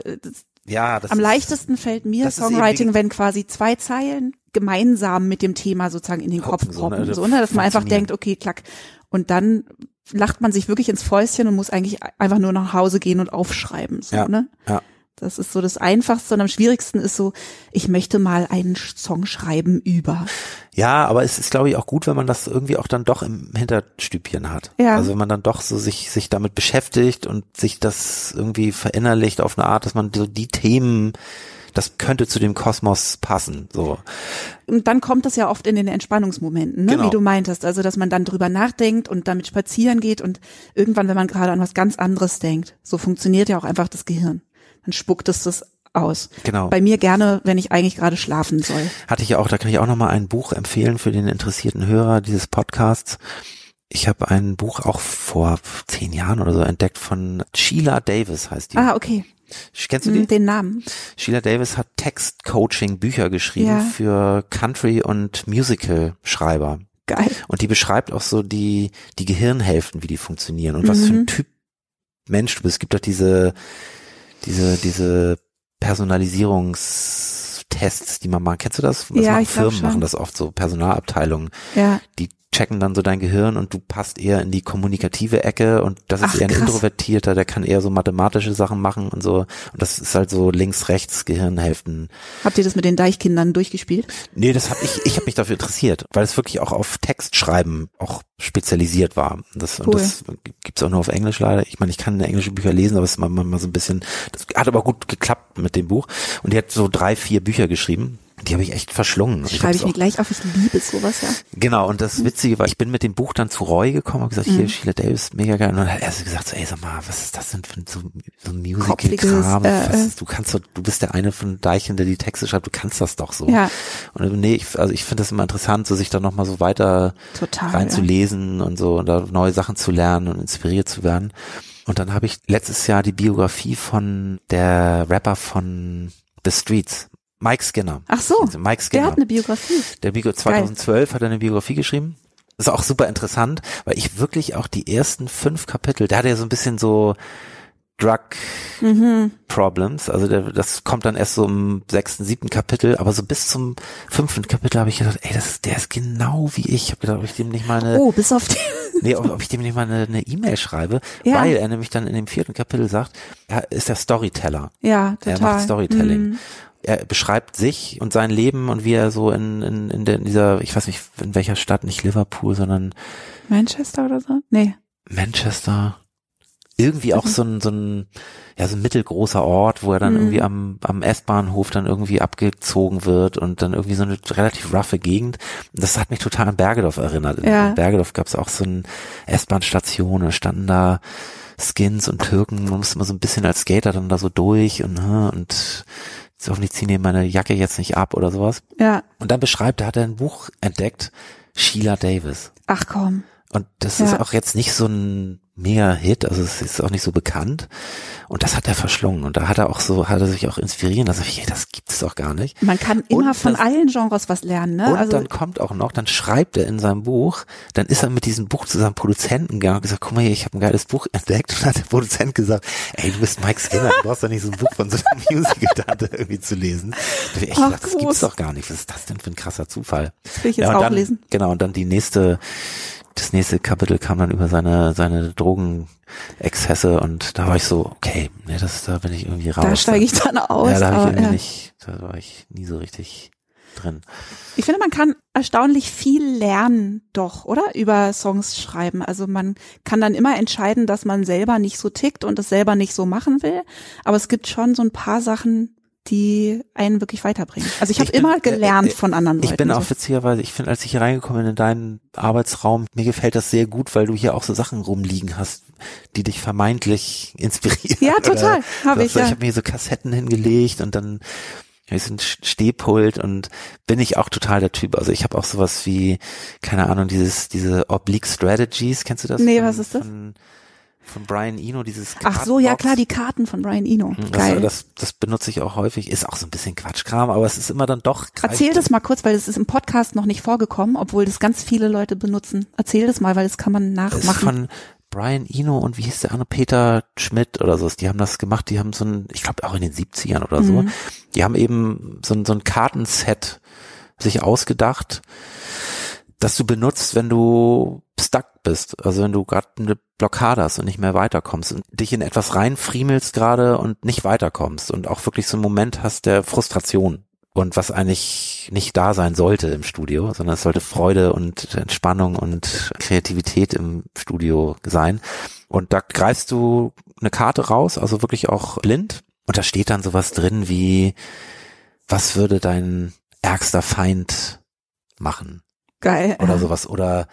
ja das am ist, leichtesten fällt mir Songwriting, wenn quasi zwei Zeilen gemeinsam mit dem Thema sozusagen in den Kopf Poppen, so, ne? Das So, ne? Dass man einfach denkt, okay, klack. Und dann lacht man sich wirklich ins Fäustchen und muss eigentlich einfach nur nach Hause gehen und aufschreiben. So, Ja. ne? ja Das ist so das Einfachste und am schwierigsten ist so, ich möchte mal einen Song schreiben über. Ja, aber es ist, glaube ich, auch gut, wenn man das irgendwie auch dann doch im Hinterstübchen hat. Ja. Also wenn man dann doch so sich, sich damit beschäftigt und sich das irgendwie verinnerlicht auf eine Art, dass man so die Themen, das könnte zu dem Kosmos passen, so. Und dann kommt das ja oft in den Entspannungsmomenten, ne? Genau. wie du meintest. Also, dass man dann drüber nachdenkt und damit spazieren geht und irgendwann, wenn man gerade an was ganz anderes denkt, so funktioniert ja auch einfach das Gehirn. Dann spuckt es das aus. Genau. Bei mir gerne, wenn ich eigentlich gerade schlafen soll. Hatte ich ja auch, da kann ich auch nochmal ein Buch empfehlen für den interessierten Hörer dieses Podcasts. Ich habe ein Buch auch vor zehn Jahren oder so entdeckt von Sheila Davis, heißt die. Ah, okay. Kennst du die? Hm, Den Namen. Sheila Davis hat Text-Coaching-Bücher geschrieben Ja. für Country- und Musical-Schreiber. Geil. Und die beschreibt auch so die, die Gehirnhälften, wie die funktionieren und was für Mhm. ein Typ Mensch du bist. Es gibt doch diese, diese, diese Personalisierungstests, die man mal, kennst du das? das Ja, machen ich Firmen schon. machen das oft so, Personalabteilungen, Ja. die checken dann so dein Gehirn und du passt eher in die kommunikative Ecke und das ist Ach, eher ein krass. Introvertierter, der kann eher so mathematische Sachen machen und so. Und das ist halt so links-rechts Gehirnhälften. Habt ihr das mit den Deichkindern durchgespielt? Nee, das hab ich, ich habe mich dafür interessiert, weil es wirklich auch auf Textschreiben auch spezialisiert war. Das, und Cool. das gibt's auch nur auf Englisch leider. Ich meine, ich kann englische Bücher lesen, aber es ist manchmal so ein bisschen, das hat aber gut geklappt mit dem Buch. Und die hat so drei, vier Bücher geschrieben. Die habe ich echt verschlungen. Und Schreibe hab's ich mir gleich auf. Ich liebe sowas, ja. Genau, und das Witzige war, ich bin mit dem Buch dann zu Roy gekommen und gesagt, Mhm. hier, Sheila Davis, mega geil. Und dann hat er so gesagt, so, ey, sag mal, was ist das denn für ein- so, so ein Musical-Kram? äh, äh. du kannst doch, du bist der eine von Deichen, der die Texte schreibt, du kannst das doch so. Ja, Und nee, ich, also ich finde das immer interessant, so sich da nochmal so weiter total. reinzulesen und so und da neue Sachen zu lernen und inspiriert zu werden. Und dann habe ich letztes Jahr die Biografie von der Rapper von The Streets, Mike Skinner. Ach so, Also Mike Der Skinner. hat eine Biografie. Der Bigo 2012 hat er eine Biografie geschrieben. Das ist auch super interessant, weil ich wirklich auch die ersten fünf Kapitel, der hatte ja so ein bisschen so Drug Mhm. Problems, also der, das kommt dann erst so im sechsten, siebten Kapitel, aber so bis zum fünften Kapitel habe ich gedacht, ey, das, der ist genau wie ich. Ich habe gedacht, ob ich dem nicht mal eine, Oh, bis auf die. <laughs> nee, ob, ob ich dem nicht mal eine E-Mail schreibe, Ja. weil er nämlich dann in dem vierten Kapitel sagt, er ist der Storyteller. Ja, total. Er macht Storytelling. Mhm. Er beschreibt sich und sein Leben und wie er so in, in, in, der, in dieser, ich weiß nicht, in welcher Stadt, nicht Liverpool, sondern Manchester oder so? Nee. Manchester. Irgendwie auch Mhm. so ein, so ein, ja, so ein mittelgroßer Ort, wo er dann Mhm. irgendwie am, am S-Bahnhof dann irgendwie abgezogen wird und dann irgendwie so eine relativ roughe Gegend. Das hat mich total an Bergedorf erinnert. In, Ja. in Bergedorf gab es auch so eine S-Bahn-Station, da standen da Skins und Türken, man musste mal so ein bisschen als Skater dann da so durch und, hm, und so hoffentlich ziehen die meine Jacke jetzt nicht ab oder sowas. Ja. Und dann beschreibt er, hat er ein Buch entdeckt, Sheila Davis. Ach komm. Und das Ja. ist auch jetzt nicht so ein mega Hit, also es ist auch nicht so bekannt. Und das hat er verschlungen. Und da hat er auch so, hat er sich auch inspirieren lassen. Ich, das gibt es doch gar nicht. Man kann immer Und von das- allen Genres was lernen, ne? Und also, dann kommt auch noch, dann schreibt er in seinem Buch, dann ist er mit diesem Buch zu seinem Produzenten gegangen und gesagt, guck mal hier, ich habe ein geiles Buch entdeckt. Und dann hat der Produzent gesagt, ey, du bist Mike Skinner, du brauchst doch nicht so ein Buch von so einer <laughs> Musical-Tante irgendwie zu lesen. Da ich Ach, gedacht, das gibt's doch gar nicht. Was ist das denn für ein krasser Zufall? das will ich jetzt und auch dann, lesen. Genau, und dann die nächste, das nächste Kapitel kam dann über seine, seine Drogenexzesse und da war ich so, okay, nee, das, da bin ich irgendwie raus. Da steige ich dann aus. Ja, da habe ich aber, irgendwie ja. nicht, da war ich nie so richtig drin. Ich finde, man kann erstaunlich viel lernen, doch, oder? Über Songs schreiben. Also man kann dann immer entscheiden, dass man selber nicht so tickt und es selber nicht so machen will. Aber es gibt schon so ein paar Sachen, die einen wirklich weiterbringen. Also ich habe immer gelernt äh, äh, von anderen Leuten. Ich bin so. auch witzigerweise, ich finde, als ich hier reingekommen bin in deinen Arbeitsraum, mir gefällt das sehr gut, weil du hier auch so Sachen rumliegen hast, die dich vermeintlich <laughs> inspirieren. Ja, total. Habe ich hast- Ich ja. habe mir hier so Kassetten hingelegt und dann so ein Stehpult und bin ich auch total der Typ. Also ich habe auch sowas wie, keine Ahnung, dieses, diese Oblique Strategies, kennst du das? Nee, von, was ist das? Von, von Brian Eno, dieses Ach so, ja Kartenbox. klar, die Karten von Brian Eno. Das, Geil. Das, das benutze ich auch häufig. Ist auch so ein bisschen Quatschkram, aber es ist immer dann doch. Erzähl das mal kurz, weil es ist im Podcast noch nicht vorgekommen, obwohl das ganz viele Leute benutzen. Erzähl das mal, weil das kann man Das ist nachmachen. von Brian Eno und wie hieß der andere? Peter Schmidt oder so. Die haben das gemacht. Die haben so ein, ich glaube auch in den 70ern oder so. Mhm. Die haben eben so ein, so ein Kartenset sich ausgedacht, das du benutzt, wenn du stuck bist. Also wenn du gerade eine Blockade hast und nicht mehr weiterkommst und dich in etwas reinfriemelst gerade und nicht weiterkommst und auch wirklich so einen Moment hast der Frustration. Und was eigentlich nicht da sein sollte im Studio, sondern es sollte Freude und Entspannung und Kreativität im Studio sein. Und da greifst du eine Karte raus, also wirklich auch blind. Und da steht dann sowas drin wie, was würde dein ärgster Feind machen? Geil. Oder sowas. Oder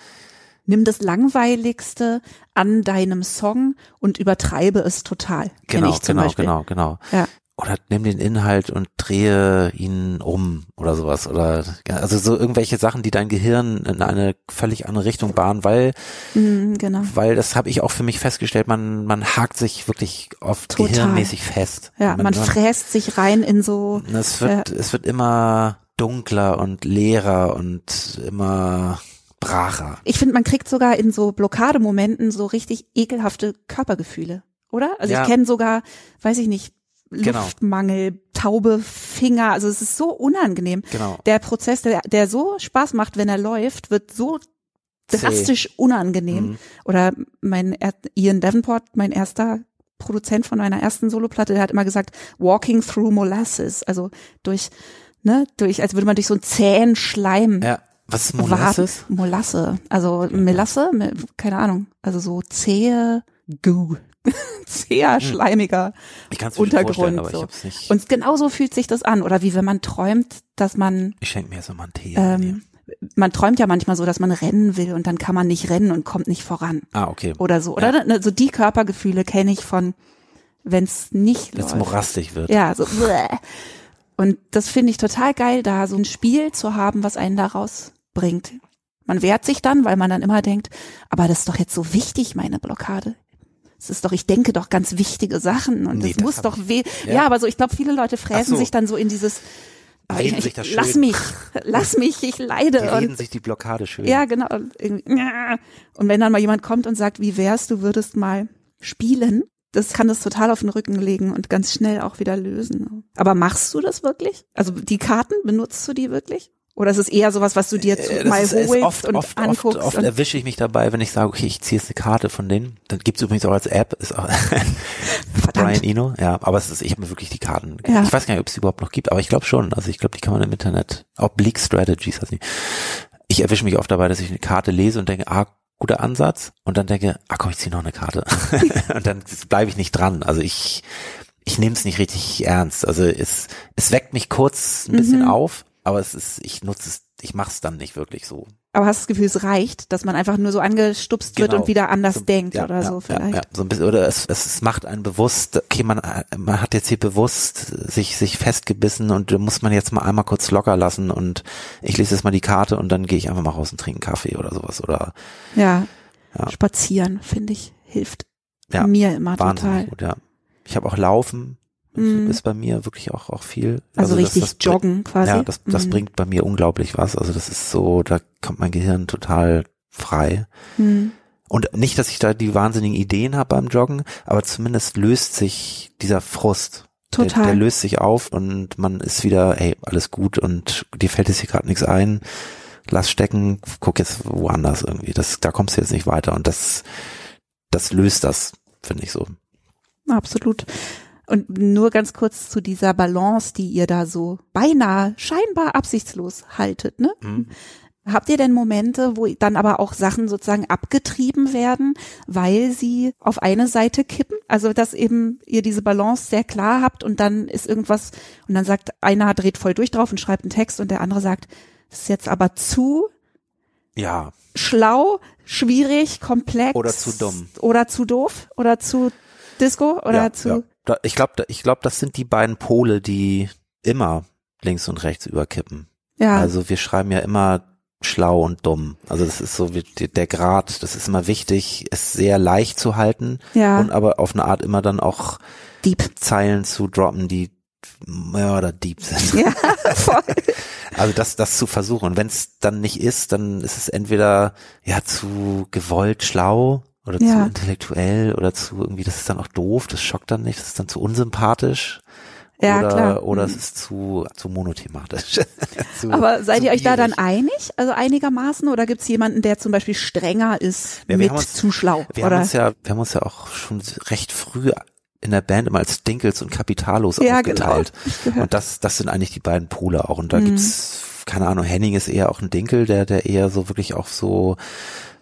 Nimm das Langweiligste an deinem Song und übertreibe es total. Genau, ich zum genau, Beispiel. genau, genau. Ja. Oder nimm den Inhalt und drehe ihn um oder sowas. Oder also so irgendwelche Sachen, die dein Gehirn in eine völlig andere Richtung bahnen, weil, Mhm, genau. weil das habe ich auch für mich festgestellt, man, man hakt sich wirklich oft Total. gehirnmäßig fest. Ja, man, fräst sich rein in so, Es wird, es wird immer dunkler und leerer und immer bracher. ich finde, man kriegt sogar in so Blockademomenten so richtig ekelhafte Körpergefühle, oder? Also Ja. ich kenne sogar, weiß ich nicht, Genau. Luftmangel, taube Finger, also es ist so unangenehm. Genau. Der Prozess, der, der so Spaß macht, wenn er läuft, wird so drastisch unangenehm. Mhm. Oder mein er Ian Davenport, mein erster Produzent von meiner ersten Soloplatte, der hat immer gesagt, walking through molasses, also durch, ne, durch, als würde man durch so einen zähen Schleim Ja. Was ist Molasses? Waden- Molasse, also Melasse, Me- keine Ahnung, also so zähe Goo. <laughs> Zäher, schleimiger Ich kann es mir Untergrund. aber ich so. hab's nicht. Und genauso fühlt sich das an. Oder wie wenn man träumt, dass man, ich schenke mir jetzt nochmal einen Tee. ähm, man träumt ja manchmal so, dass man rennen will und dann kann man nicht rennen und kommt nicht voran. ah, okay. Oder so. Oder ne, so die Körpergefühle kenne ich von, wenn es nicht Wenn es morastig wird. Ja, so. <laughs> Und das finde ich total geil, da so ein Spiel zu haben, was einen da rausbringt. Man wehrt sich dann, weil man dann immer denkt, aber das ist doch jetzt so wichtig, meine Blockade. Es ist doch, ich denke doch ganz wichtige Sachen und Nee, es das muss doch ich- weh. Ja. Ja. aber so, ich glaube, viele Leute fräsen so. sich dann so in dieses, ich, das lass schön. mich, lass mich, ich leide. Die und reden sich die Blockade schön. ja, genau. Und, und wenn dann mal jemand kommt und sagt, wie wär's, du würdest mal spielen, das kann das total auf den Rücken legen und ganz schnell auch wieder lösen. Aber machst du das wirklich? Also die Karten, benutzt du die wirklich? Oder ist es eher sowas, was du dir zu, Äh, das mal ist, holst oft, und oft, anguckst? oft, oft erwische ich mich dabei, wenn ich sage, okay, ich ziehe jetzt eine Karte von denen. Dann gibt's übrigens auch als App, ist auch <laughs> Brian. Eno, ja, aber es ist, ich habe mir wirklich die Karten. Ja. Ich weiß gar nicht, ob es überhaupt noch gibt, aber ich glaube schon. Also ich glaube, die kann man im Internet. Oblique Strategies heißt die. Ich erwische mich oft dabei, dass ich eine Karte lese und denke, ah, guter Ansatz. Und dann denke, ah komm, ich ziehe noch eine Karte. <laughs> und dann bleibe ich nicht dran. Also ich, ich nehme es nicht richtig ernst. Also es, es weckt mich kurz ein bisschen Mhm. auf, aber es ist, ich nutze es, ich mache es dann nicht wirklich so. Aber hast du das Gefühl, es reicht, dass man einfach nur so angestupst wird Genau. und wieder anders So, denkt ja, oder ja, so vielleicht? Ja, ja, so ein bisschen, oder es, es, macht einen bewusst, okay, man, man hat jetzt hier bewusst sich, sich festgebissen und muss man jetzt mal einmal kurz locker lassen und ich lese jetzt mal die Karte und dann gehe ich einfach mal raus und trinke einen Kaffee oder sowas oder, Ja. Ja. Spazieren, finde ich, hilft Ja, mir immer wahnsinnig total. gut, ja. Ich habe auch Laufen, Mhm. ist bei mir wirklich auch, auch viel. Also, das- richtig das bringt- joggen quasi. Ja, das, das Mhm. bringt bei mir unglaublich was. Also das ist so, da kommt mein Gehirn total frei. Mhm. Und nicht, dass ich da die wahnsinnigen Ideen habe beim Joggen, aber zumindest löst sich dieser Frust. Der, Total. der löst sich auf und man ist wieder, hey, alles gut und dir fällt jetzt hier gerade nichts ein. Lass stecken, guck jetzt woanders irgendwie. Das, da kommst du jetzt nicht weiter. Und das, das löst das, finde ich so. Absolut. Und nur ganz kurz zu dieser Balance, die ihr da so beinahe scheinbar absichtslos haltet, ne? Mhm. Habt ihr denn Momente, wo dann aber auch Sachen sozusagen abgetrieben werden, weil sie auf eine Seite kippen? Also dass eben ihr diese Balance sehr klar habt und dann ist irgendwas und dann sagt einer dreht voll durch drauf und schreibt einen Text und der andere sagt, das ist jetzt aber zu ja. schlau, schwierig, komplex oder zu dumm oder zu doof oder zu Disco oder ja, zu ja. Ich glaube, ich glaube, das sind die beiden Pole, die immer links und rechts überkippen. Ja. Also wir schreiben ja immer schlau und dumm. Also das ist so wie der Grad, das ist immer wichtig, es sehr leicht zu halten ja. und aber auf eine Art immer dann auch Deep. Zeilen zu droppen, die ja, oder deep sind. Ja, <laughs> voll. Also das, das zu versuchen. Und wenn es dann nicht ist, dann ist es entweder ja zu gewollt schlau oder Ja. zu intellektuell oder zu irgendwie, das ist dann auch doof, das schockt dann nicht, das ist dann zu unsympathisch. Ja, oder, klar. Oder Mhm. es ist zu, zu monothematisch. <laughs> zu, Aber seid ihr euch da dann einig, also einigermaßen, oder gibt's jemanden, der zum Beispiel strenger ist Ja, mit uns- zu schlau? Wir oder? haben uns ja, wir haben uns ja auch schon recht früh in der Band immer als Dinkels und Kapitalos Ja, aufgeteilt. genau. <laughs> Ich gehört. Und das, das sind eigentlich die beiden Pole auch. Und da Mhm. gibt's, keine Ahnung, Henning ist eher auch ein Dinkel, der, der eher so wirklich auf so,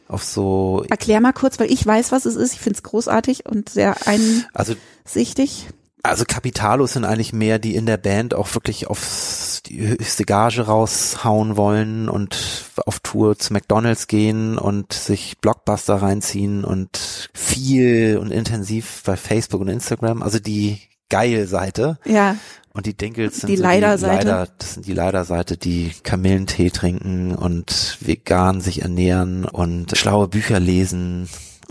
auf so, Erklär mal kurz, weil ich weiß, was es ist. Ich find's großartig und sehr also, einsichtig. also Kapitalos sind eigentlich mehr, die in der Band auch wirklich auf die höchste Gage raushauen wollen und auf Tour zu McDonalds gehen und sich Blockbuster reinziehen und viel und intensiv bei Facebook und Instagram. Also die geil Seite. Ja, Und die Dinkels sind Die so Leider-Seite. Leider, das sind die Leider-Seite, die Kamillentee trinken und vegan sich ernähren und schlaue Bücher lesen.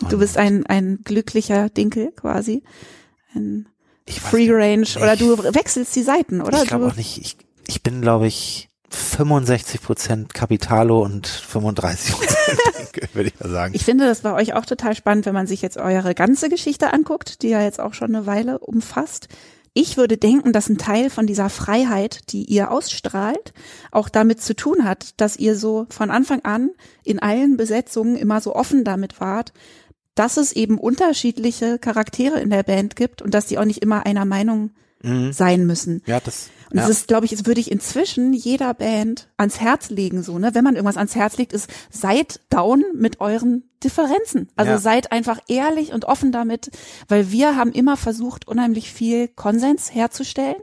du bist ein, ein glücklicher Dinkel quasi. Ein Free nicht, Range. Oder ich- du wechselst die Seiten, oder? Ich glaube auch nicht. Ich, ich bin, glaube ich, 65 Prozent Capitalo und 35 Prozent <laughs> Dinkel, würde ich mal sagen. Ich finde das bei euch auch total spannend, wenn man sich jetzt eure ganze Geschichte anguckt, die ja jetzt auch schon eine Weile umfasst. Ich würde denken, dass ein Teil von dieser Freiheit, die ihr ausstrahlt, auch damit zu tun hat, dass ihr so von Anfang an in allen Besetzungen immer so offen damit wart, dass es eben unterschiedliche Charaktere in der Band gibt und dass die auch nicht immer einer Meinung Mhm. sein müssen. Ja, das. Und ja. das ist, glaube ich, das würde ich inzwischen jeder Band ans Herz legen, so, ne? Wenn man irgendwas ans Herz legt, ist, seid down mit euren Differenzen. Also Ja. seid einfach ehrlich und offen damit, weil wir haben immer versucht, unheimlich viel Konsens herzustellen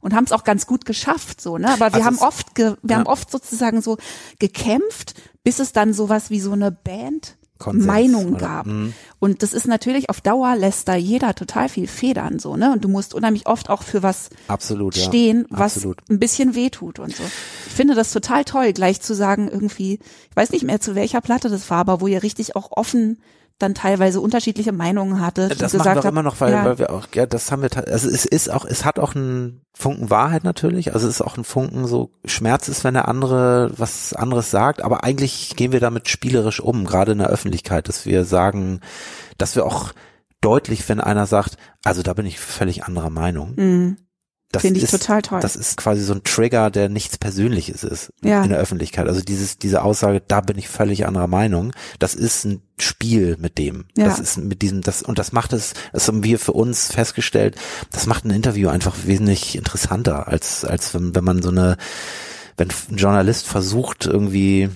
und haben es auch ganz gut geschafft, so, ne? Aber wir Also haben es- oft, wir ja. haben oft sozusagen so gekämpft, bis es dann sowas wie so eine Band Konsens, Meinung oder? gab. Mhm. Und das ist natürlich auf Dauer lässt da jeder total viel federn, so, ne? Und du musst unheimlich oft auch für was Absolut, ja. stehen, was Absolut. ein bisschen wehtut und so. Ich finde das total toll, gleich zu sagen, irgendwie, ich weiß nicht mehr zu welcher Platte das war, aber wo ihr richtig auch offen dann teilweise unterschiedliche Meinungen hattet. und Das machen wir auch immer noch, weil, ja, weil wir auch, ja, das haben wir, also es ist auch, es hat auch einen Funken Wahrheit natürlich, also es ist auch ein Funken so Schmerz ist, wenn der andere was anderes sagt, aber eigentlich gehen wir damit spielerisch um, gerade in der Öffentlichkeit, dass wir sagen, dass wir auch deutlich, wenn einer sagt, also da bin ich völlig anderer Meinung. mh, Das Finde ich ist, total toll. Das ist quasi so ein Trigger, der nichts Persönliches ist Ja. in der Öffentlichkeit. Also dieses, diese Aussage, da bin ich völlig anderer Meinung, das ist ein Spiel mit dem. Ja. Das ist mit diesem, das, und das macht es, das haben wir für uns festgestellt, das macht ein Interview einfach wesentlich interessanter, als, als wenn, wenn man so eine, wenn ein Journalist versucht, irgendwie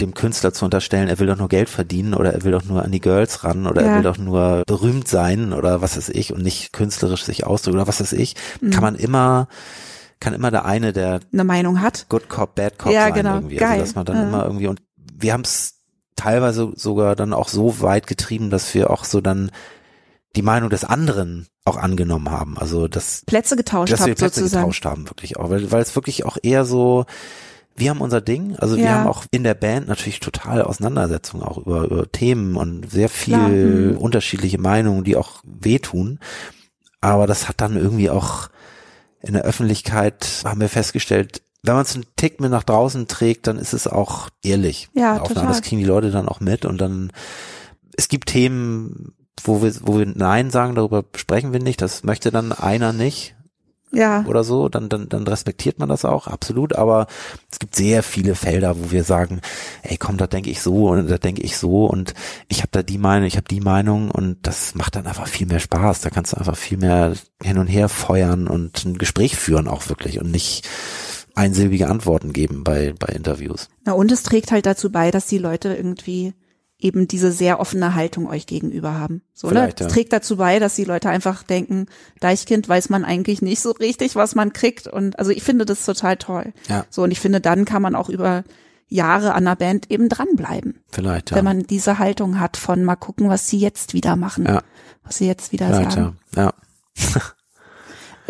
dem Künstler zu unterstellen, er will doch nur Geld verdienen oder er will doch nur an die Girls ran oder Ja. er will doch nur berühmt sein oder was weiß ich und nicht künstlerisch sich ausdrücken oder was weiß ich, Mhm. kann man immer, kann immer der eine, der eine Meinung hat. Good Cop, Bad Cop Ja, sein genau. irgendwie. Geil. Also dass man dann Ja. immer irgendwie und wir haben es teilweise sogar dann auch so weit getrieben, dass wir auch so dann die Meinung des anderen auch angenommen haben. Also dass Plätze getauscht dass wir Plätze getauscht haben, wirklich auch, weil, weil es wirklich auch eher so, wir haben unser Ding, also wir Ja. haben auch in der Band natürlich total Auseinandersetzungen auch über, über Themen und sehr viel Klar, mhm. unterschiedliche Meinungen, die auch wehtun. Aber das hat dann irgendwie auch in der Öffentlichkeit, haben wir festgestellt, wenn man es einen Tick mit nach draußen trägt, dann ist es auch ehrlich. Ja, total. Das kriegen die Leute dann auch mit und dann, es gibt Themen, wo wir, wo wir Nein sagen, darüber sprechen wir nicht, das möchte dann einer nicht Ja, oder so, dann, dann, dann respektiert man das auch, absolut. Aber es gibt sehr viele Felder, wo wir sagen, ey komm, da denke ich so und da denke ich so und ich habe da die Meinung, ich habe die Meinung und das macht dann einfach viel mehr Spaß. Da kannst du einfach viel mehr hin und her feuern und ein Gespräch führen auch wirklich und nicht einsilbige Antworten geben bei, bei Interviews. Na, und es trägt halt dazu bei, dass die Leute irgendwie eben diese sehr offene Haltung euch gegenüber haben. So, ne? Vielleicht, ja. Trägt dazu bei, dass die Leute einfach denken, Deichkind weiß man eigentlich nicht so richtig, was man kriegt. Und also ich finde das total toll. Ja. So, und ich finde, dann kann man auch über Jahre an der Band eben dranbleiben. Vielleicht, ja. Wenn man diese Haltung hat von mal gucken, was sie jetzt wieder machen. Ja. Was sie jetzt wieder Vielleicht, sagen. ja. Ja. <laughs>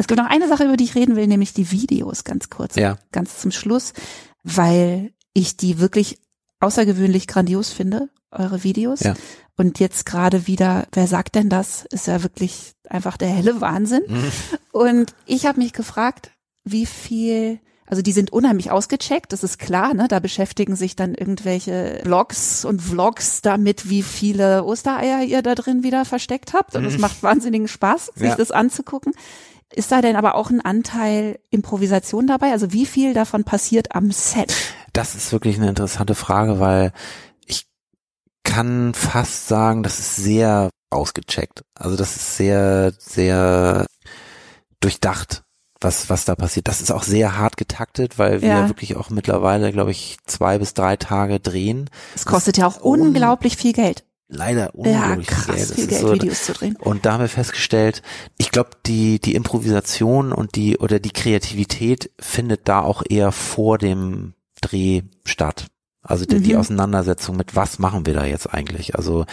Es gibt noch eine Sache, über die ich reden will, nämlich die Videos ganz kurz. Ja. Ganz zum Schluss, weil ich die wirklich außergewöhnlich grandios finde, eure Videos. Ja. Und jetzt gerade wieder, wer sagt denn das? Ist ja wirklich einfach der helle Wahnsinn. Mhm. Und ich habe mich gefragt, wie viel, also die sind unheimlich ausgecheckt, das ist klar, ne? Da beschäftigen sich dann irgendwelche Blogs und Vlogs damit, wie viele Ostereier ihr da drin wieder versteckt habt. Und es macht wahnsinnigen Spaß, sich Mhm. Ja. das anzugucken. Ist da denn aber auch ein Anteil Improvisation dabei? Also wie viel davon passiert am Set? Das ist wirklich eine interessante Frage, weil kann fast sagen, das ist sehr ausgecheckt. Also das ist sehr, sehr durchdacht, was, was da passiert. Das ist auch sehr hart getaktet, weil wir Ja. wirklich auch mittlerweile, glaube ich, zwei bis drei Tage drehen. Es kostet ja auch un- unglaublich viel Geld. Leider Ja, unglaublich krass viel Geld. Das viel Geld, so- Videos zu drehen. Und da haben wir festgestellt, ich glaube, die, die Improvisation und die, oder die Kreativität findet da auch eher vor dem Dreh statt. Also die, die Mhm. Auseinandersetzung mit, was machen wir da jetzt eigentlich? Also,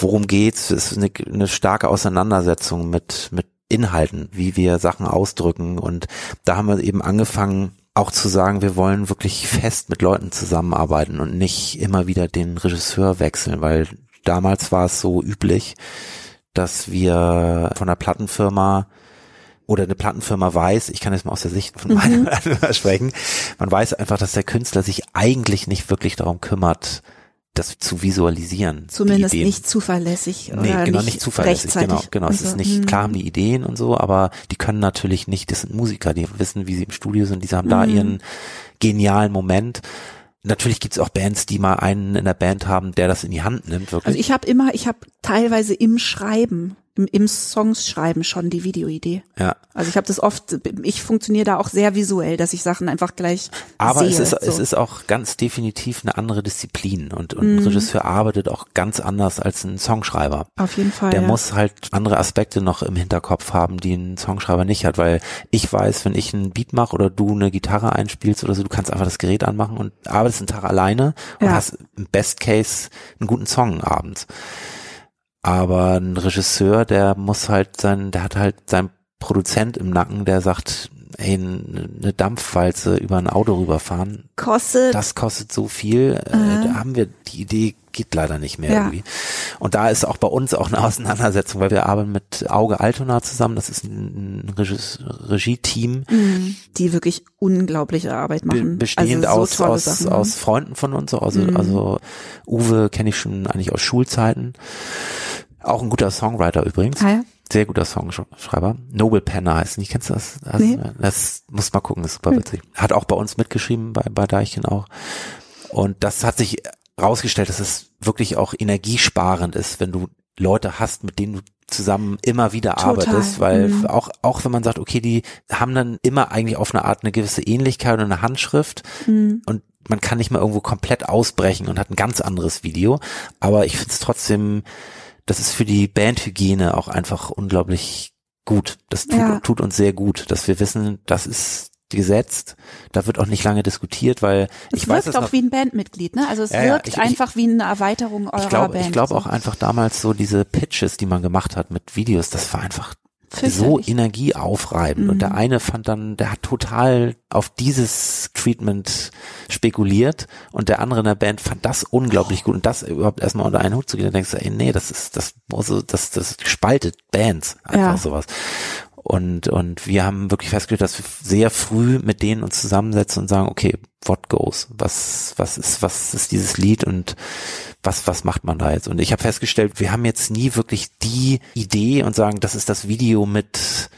worum geht's? Es ist eine, eine starke Auseinandersetzung mit, mit Inhalten, wie wir Sachen ausdrücken. Und da haben wir eben angefangen, auch zu sagen, wir wollen wirklich fest mit Leuten zusammenarbeiten und nicht immer wieder den Regisseur wechseln, weil damals war es so üblich, dass wir von einer Plattenfirma oder eine Plattenfirma weiß, ich kann jetzt mal aus der Sicht von meiner <laughs> Plattenfirma sprechen, man weiß einfach, dass der Künstler sich eigentlich nicht wirklich darum kümmert, das zu visualisieren. Zumindest nicht zuverlässig Nee, oder genau, nicht, nicht zuverlässig, genau, genau. Es ist nicht, Hm. klar haben die Ideen und so, aber die können natürlich nicht, das sind Musiker, die wissen, wie sie im Studio sind, die haben da Mhm. ihren genialen Moment. Natürlich gibt's auch Bands, die mal einen in der Band haben, der das in die Hand nimmt, wirklich. Also ich habe immer, ich habe teilweise im Schreiben, im, Songs schreiben schon die Videoidee. ja. Also ich habe das oft, ich funktioniere da auch sehr visuell, dass ich Sachen einfach gleich Aber sehe. es ist, so. es ist auch ganz definitiv eine andere Disziplin und, und Mhm. ein Regisseur arbeitet auch ganz anders als ein Songschreiber. auf jeden Fall. Der ja. muss halt andere Aspekte noch im Hinterkopf haben, die ein Songschreiber nicht hat, weil ich weiß, wenn ich einen Beat mache oder du eine Gitarre einspielst oder so, du kannst einfach das Gerät anmachen und arbeitest einen Tag alleine und Ja. hast im Best Case einen guten Song abends. Aber ein Regisseur, der muss halt sein, der hat halt seinen Produzent im Nacken, der sagt, ey, eine Dampfwalze über ein Auto rüberfahren, kostet das kostet so viel, äh, da haben wir, die Idee geht leider nicht mehr Ja. irgendwie. Und da ist auch bei uns auch eine Auseinandersetzung, weil wir arbeiten mit Auge Altona zusammen, das ist ein, Regie-Team, mh, die wirklich unglaubliche Arbeit be machen. bestehend also so aus, aus, Sachen. aus Freunden von uns, also, Mhm. also Uwe kenne ich schon eigentlich aus Schulzeiten. Auch ein guter Songwriter übrigens. Ah, ja. Sehr guter Songschreiber. Noble Penner heißt nicht. Kennst du das? Das, Nee. das muss mal gucken, ist super Hm. witzig. Hat auch bei uns mitgeschrieben, bei, bei Deichchen auch. Und das hat sich rausgestellt, dass es wirklich auch energiesparend ist, wenn du Leute hast, mit denen du zusammen immer wieder Total. arbeitest, weil Mhm. auch, auch wenn man sagt, okay, die haben dann immer eigentlich auf eine Art eine gewisse Ähnlichkeit und eine Handschrift Mhm. und man kann nicht mal irgendwo komplett ausbrechen und hat ein ganz anderes Video, aber ich finde es trotzdem, das ist für die Bandhygiene auch einfach unglaublich gut. Das tut, Ja. tut uns sehr gut, dass wir wissen, das ist gesetzt, da wird auch nicht lange diskutiert, weil Es ich weiß wirkt es auch noch, wie ein Bandmitglied, ne? Also es Ja, wirkt ich- ich- einfach wie eine Erweiterung eurer ich glaube, Band. ich glaube auch einfach damals so diese Pitches, die man gemacht hat mit Videos, das war einfach so Fürchterlich. energieaufreibend. Und Mhm. der eine fand dann, der hat total auf dieses Treatment spekuliert und der andere in der Band fand das unglaublich gut. Und das überhaupt erstmal unter einen Hut zu gehen, dann denkst du, ey, nee, das ist, das muss so, das, das spaltet Bands. Einfach Ja. sowas. Und, und wir haben wirklich festgestellt, dass wir sehr früh mit denen uns zusammensetzen und sagen, okay, what goes? Was, was ist, was ist dieses Lied und was, was macht man da jetzt? Und ich habe festgestellt, wir haben jetzt nie wirklich die Idee und sagen, das ist das Video mit,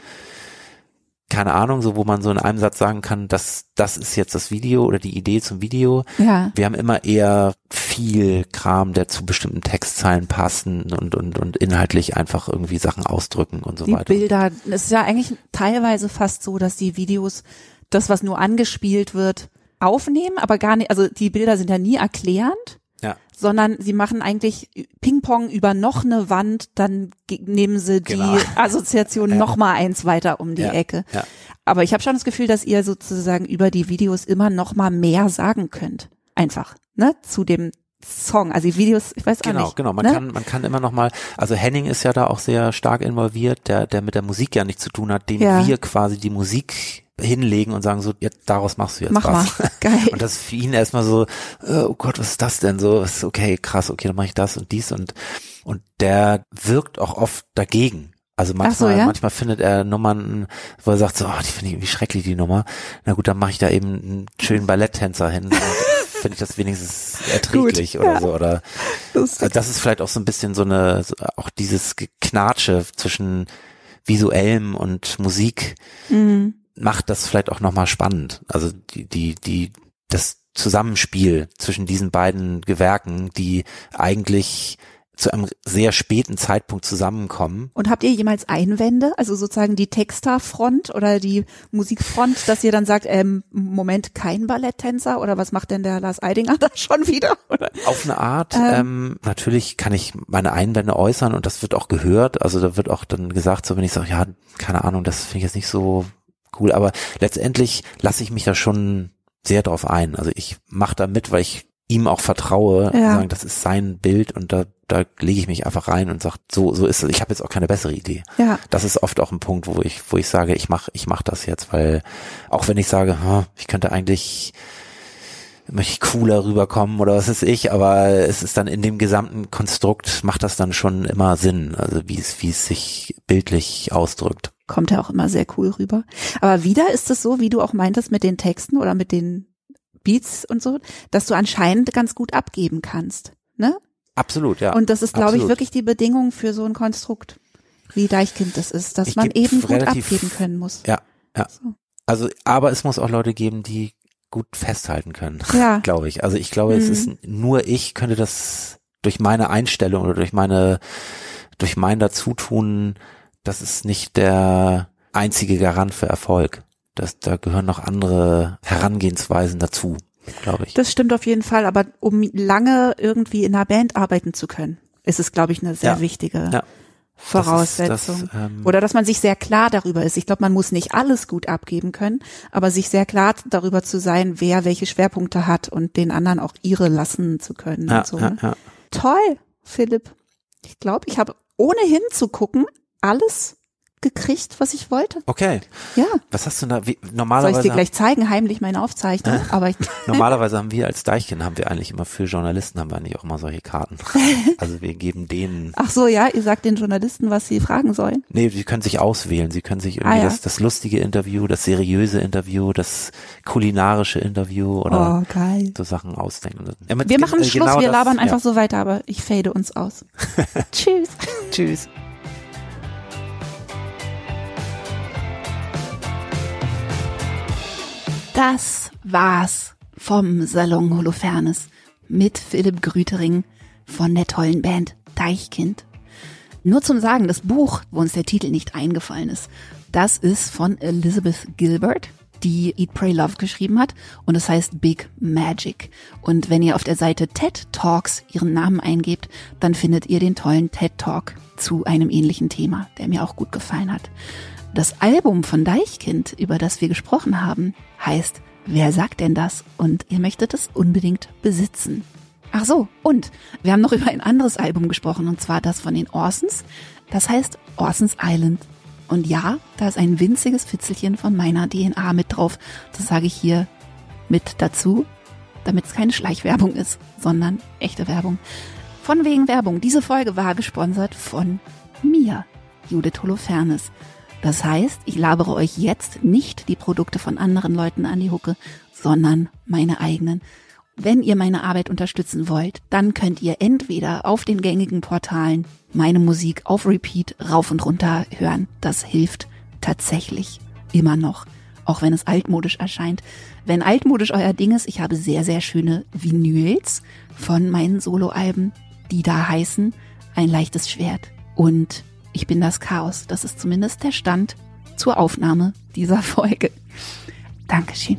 keine Ahnung, so wo man so in einem Satz sagen kann, das, das ist jetzt das Video oder die Idee zum Video. Ja. Wir haben immer eher viel Kram, der zu bestimmten Textzeilen passen und, und, und inhaltlich einfach irgendwie Sachen ausdrücken und so Die weiter. Bilder, es ist ja eigentlich teilweise fast so, dass die Videos das, was nur angespielt wird, aufnehmen, aber gar nicht, also die Bilder sind ja nie erklärend, Ja. sondern sie machen eigentlich Ping-Pong über noch eine Wand, dann nehmen sie die Genau. <laughs> Assoziation Ja. noch mal eins weiter um die Ja. Ecke. Ja. Aber ich habe schon das Gefühl, dass ihr sozusagen über die Videos immer noch mal mehr sagen könnt. Einfach, ne, zu dem Song. Also die Videos, ich weiß auch Genau, nicht. genau. Man ne? kann, man kann immer noch mal, also Henning ist ja da auch sehr stark involviert, der, der mit der Musik ja nichts zu tun hat, dem Ja. wir quasi die Musik hinlegen und sagen so, jetzt daraus machst du jetzt Mach was. mal. <laughs> Geil. Und das ist für ihn erstmal so, äh, oh Gott, was ist das denn so? Ist okay, krass, okay, dann mache ich das und dies und und der wirkt auch oft dagegen. Also manchmal, so, ja? manchmal findet er Nummern, wo er sagt so, oh, die finde ich irgendwie schrecklich, die Nummer. Na gut, dann mache ich da eben einen schönen <laughs> Balletttänzer hin. Finde ich das wenigstens <laughs> erträglich Gut, oder ja. so. Oder also das ist vielleicht auch so ein bisschen so eine, auch dieses Geknatsche zwischen visuellem und Musik Mhm. Macht das vielleicht auch nochmal spannend. Also die, die, die, das Zusammenspiel zwischen diesen beiden Gewerken, die eigentlich zu einem sehr späten Zeitpunkt zusammenkommen. Und habt ihr jemals Einwände, also sozusagen die Texterfront oder die Musikfront, dass ihr dann sagt, ähm, Moment, kein Balletttänzer oder was macht denn der Lars Eidinger <laughs> da schon wieder? Oder? Auf eine Art, Ähm. ähm, natürlich kann ich meine Einwände äußern und das wird auch gehört. Also da wird auch dann gesagt, so wenn ich sage, ja, keine Ahnung, das finde ich jetzt nicht so cool, aber letztendlich lasse ich mich da schon sehr drauf ein. Also ich mache da mit, weil ich ihm auch vertraue, Ja. sagen, das ist sein Bild und da, da lege ich mich einfach rein und sage, so, so ist es. Ich habe jetzt auch keine bessere Idee. Ja, Das ist oft auch ein Punkt, wo ich, wo ich sage, ich mach, ich mach das jetzt, weil auch wenn ich sage, hm, ich könnte eigentlich möchte ich cooler rüberkommen oder was ist ich, aber es ist dann in dem gesamten Konstrukt macht das dann schon immer Sinn, also wie es, wie es sich bildlich ausdrückt. Kommt ja auch immer sehr cool rüber. Aber wieder ist es so, wie du auch meintest mit den Texten oder mit den Beats und so, dass du anscheinend ganz gut abgeben kannst. Ne? Absolut, ja. Und das ist, glaube ich, wirklich die Bedingung für so ein Konstrukt, wie Deichkind das ist, dass Ich man eben gut abgeben können muss. Ja, ja. So. Also, aber es muss auch Leute geben, die gut festhalten können, <laughs> Ja. glaube ich. Also ich glaube, es Mhm. ist nur ich könnte das durch meine Einstellung oder durch meine, durch mein Dazutun, das ist nicht der einzige Garant für Erfolg. Das, da gehören noch andere Herangehensweisen dazu, glaube ich. Das stimmt auf jeden Fall, aber um lange irgendwie in einer Band arbeiten zu können, ist es, glaube ich, eine sehr Ja. wichtige Ja. Voraussetzung. Das ist, das, ähm, Oder dass man sich sehr klar darüber ist. Ich glaube, man muss nicht alles gut abgeben können, aber sich sehr klar darüber zu sein, wer welche Schwerpunkte hat und den anderen auch ihre lassen zu können ja, so. ne? Toll, Philipp. Ich glaube, ich habe ohne hinzugucken alles gekriegt, was ich wollte. Okay. Ja. Was hast du da? Wie, Soll ich normalerweise, dir gleich zeigen, heimlich meine Aufzeichnung? Aber ich, <laughs> <laughs> normalerweise haben wir als Deichkind haben wir eigentlich immer für Journalisten haben wir eigentlich auch immer solche Karten. <laughs> Also wir geben denen ach so, ja, ihr sagt den Journalisten, was sie fragen sollen. Nee, sie können sich auswählen. Sie können sich irgendwie Ah, ja. das, das lustige Interview, das seriöse Interview, das kulinarische Interview oder oh, geil. so Sachen ausdenken. Wir gen- machen äh, Schluss, genau wir das- labern einfach ja. so weiter, aber ich fade uns aus. Tschüss. Tschüss. Das war's vom Salon Holofernes mit Philipp Grütering von der tollen Band Deichkind. Nur zum Sagen, das Buch, wo uns der Titel nicht eingefallen ist, das ist von Elizabeth Gilbert, die Eat, Pray, Love geschrieben hat und es heißt Big Magic. Und wenn ihr auf der Seite TED Talks ihren Namen eingebt, dann findet ihr den tollen TED Talk zu einem ähnlichen Thema, der mir auch gut gefallen hat. Das Album von Deichkind, über das wir gesprochen haben, heißt Wer sagt denn das? Und ihr möchtet es unbedingt besitzen. Ach so, und wir haben noch über ein anderes Album gesprochen, und zwar das von den Orsons. Das heißt Orsons Island. Und ja, da ist ein winziges Fitzelchen von meiner DNA mit drauf. Das sage ich hier mit dazu, damit es keine Schleichwerbung ist, sondern echte Werbung. Von wegen Werbung. Diese Folge war gesponsert von mir, Judith Holofernes. Das heißt, ich labere euch jetzt nicht die Produkte von anderen Leuten an die Hucke, sondern meine eigenen. Wenn ihr meine Arbeit unterstützen wollt, dann könnt ihr entweder auf den gängigen Portalen meine Musik auf Repeat rauf und runter hören. Das hilft tatsächlich immer noch, auch wenn es altmodisch erscheint. Wenn altmodisch euer Ding ist, ich habe sehr, sehr schöne Vinyls von meinen Soloalben, die da heißen Ein leichtes Schwert und Ich bin das Chaos. Das ist zumindest der Stand zur Aufnahme dieser Folge. Dankeschön.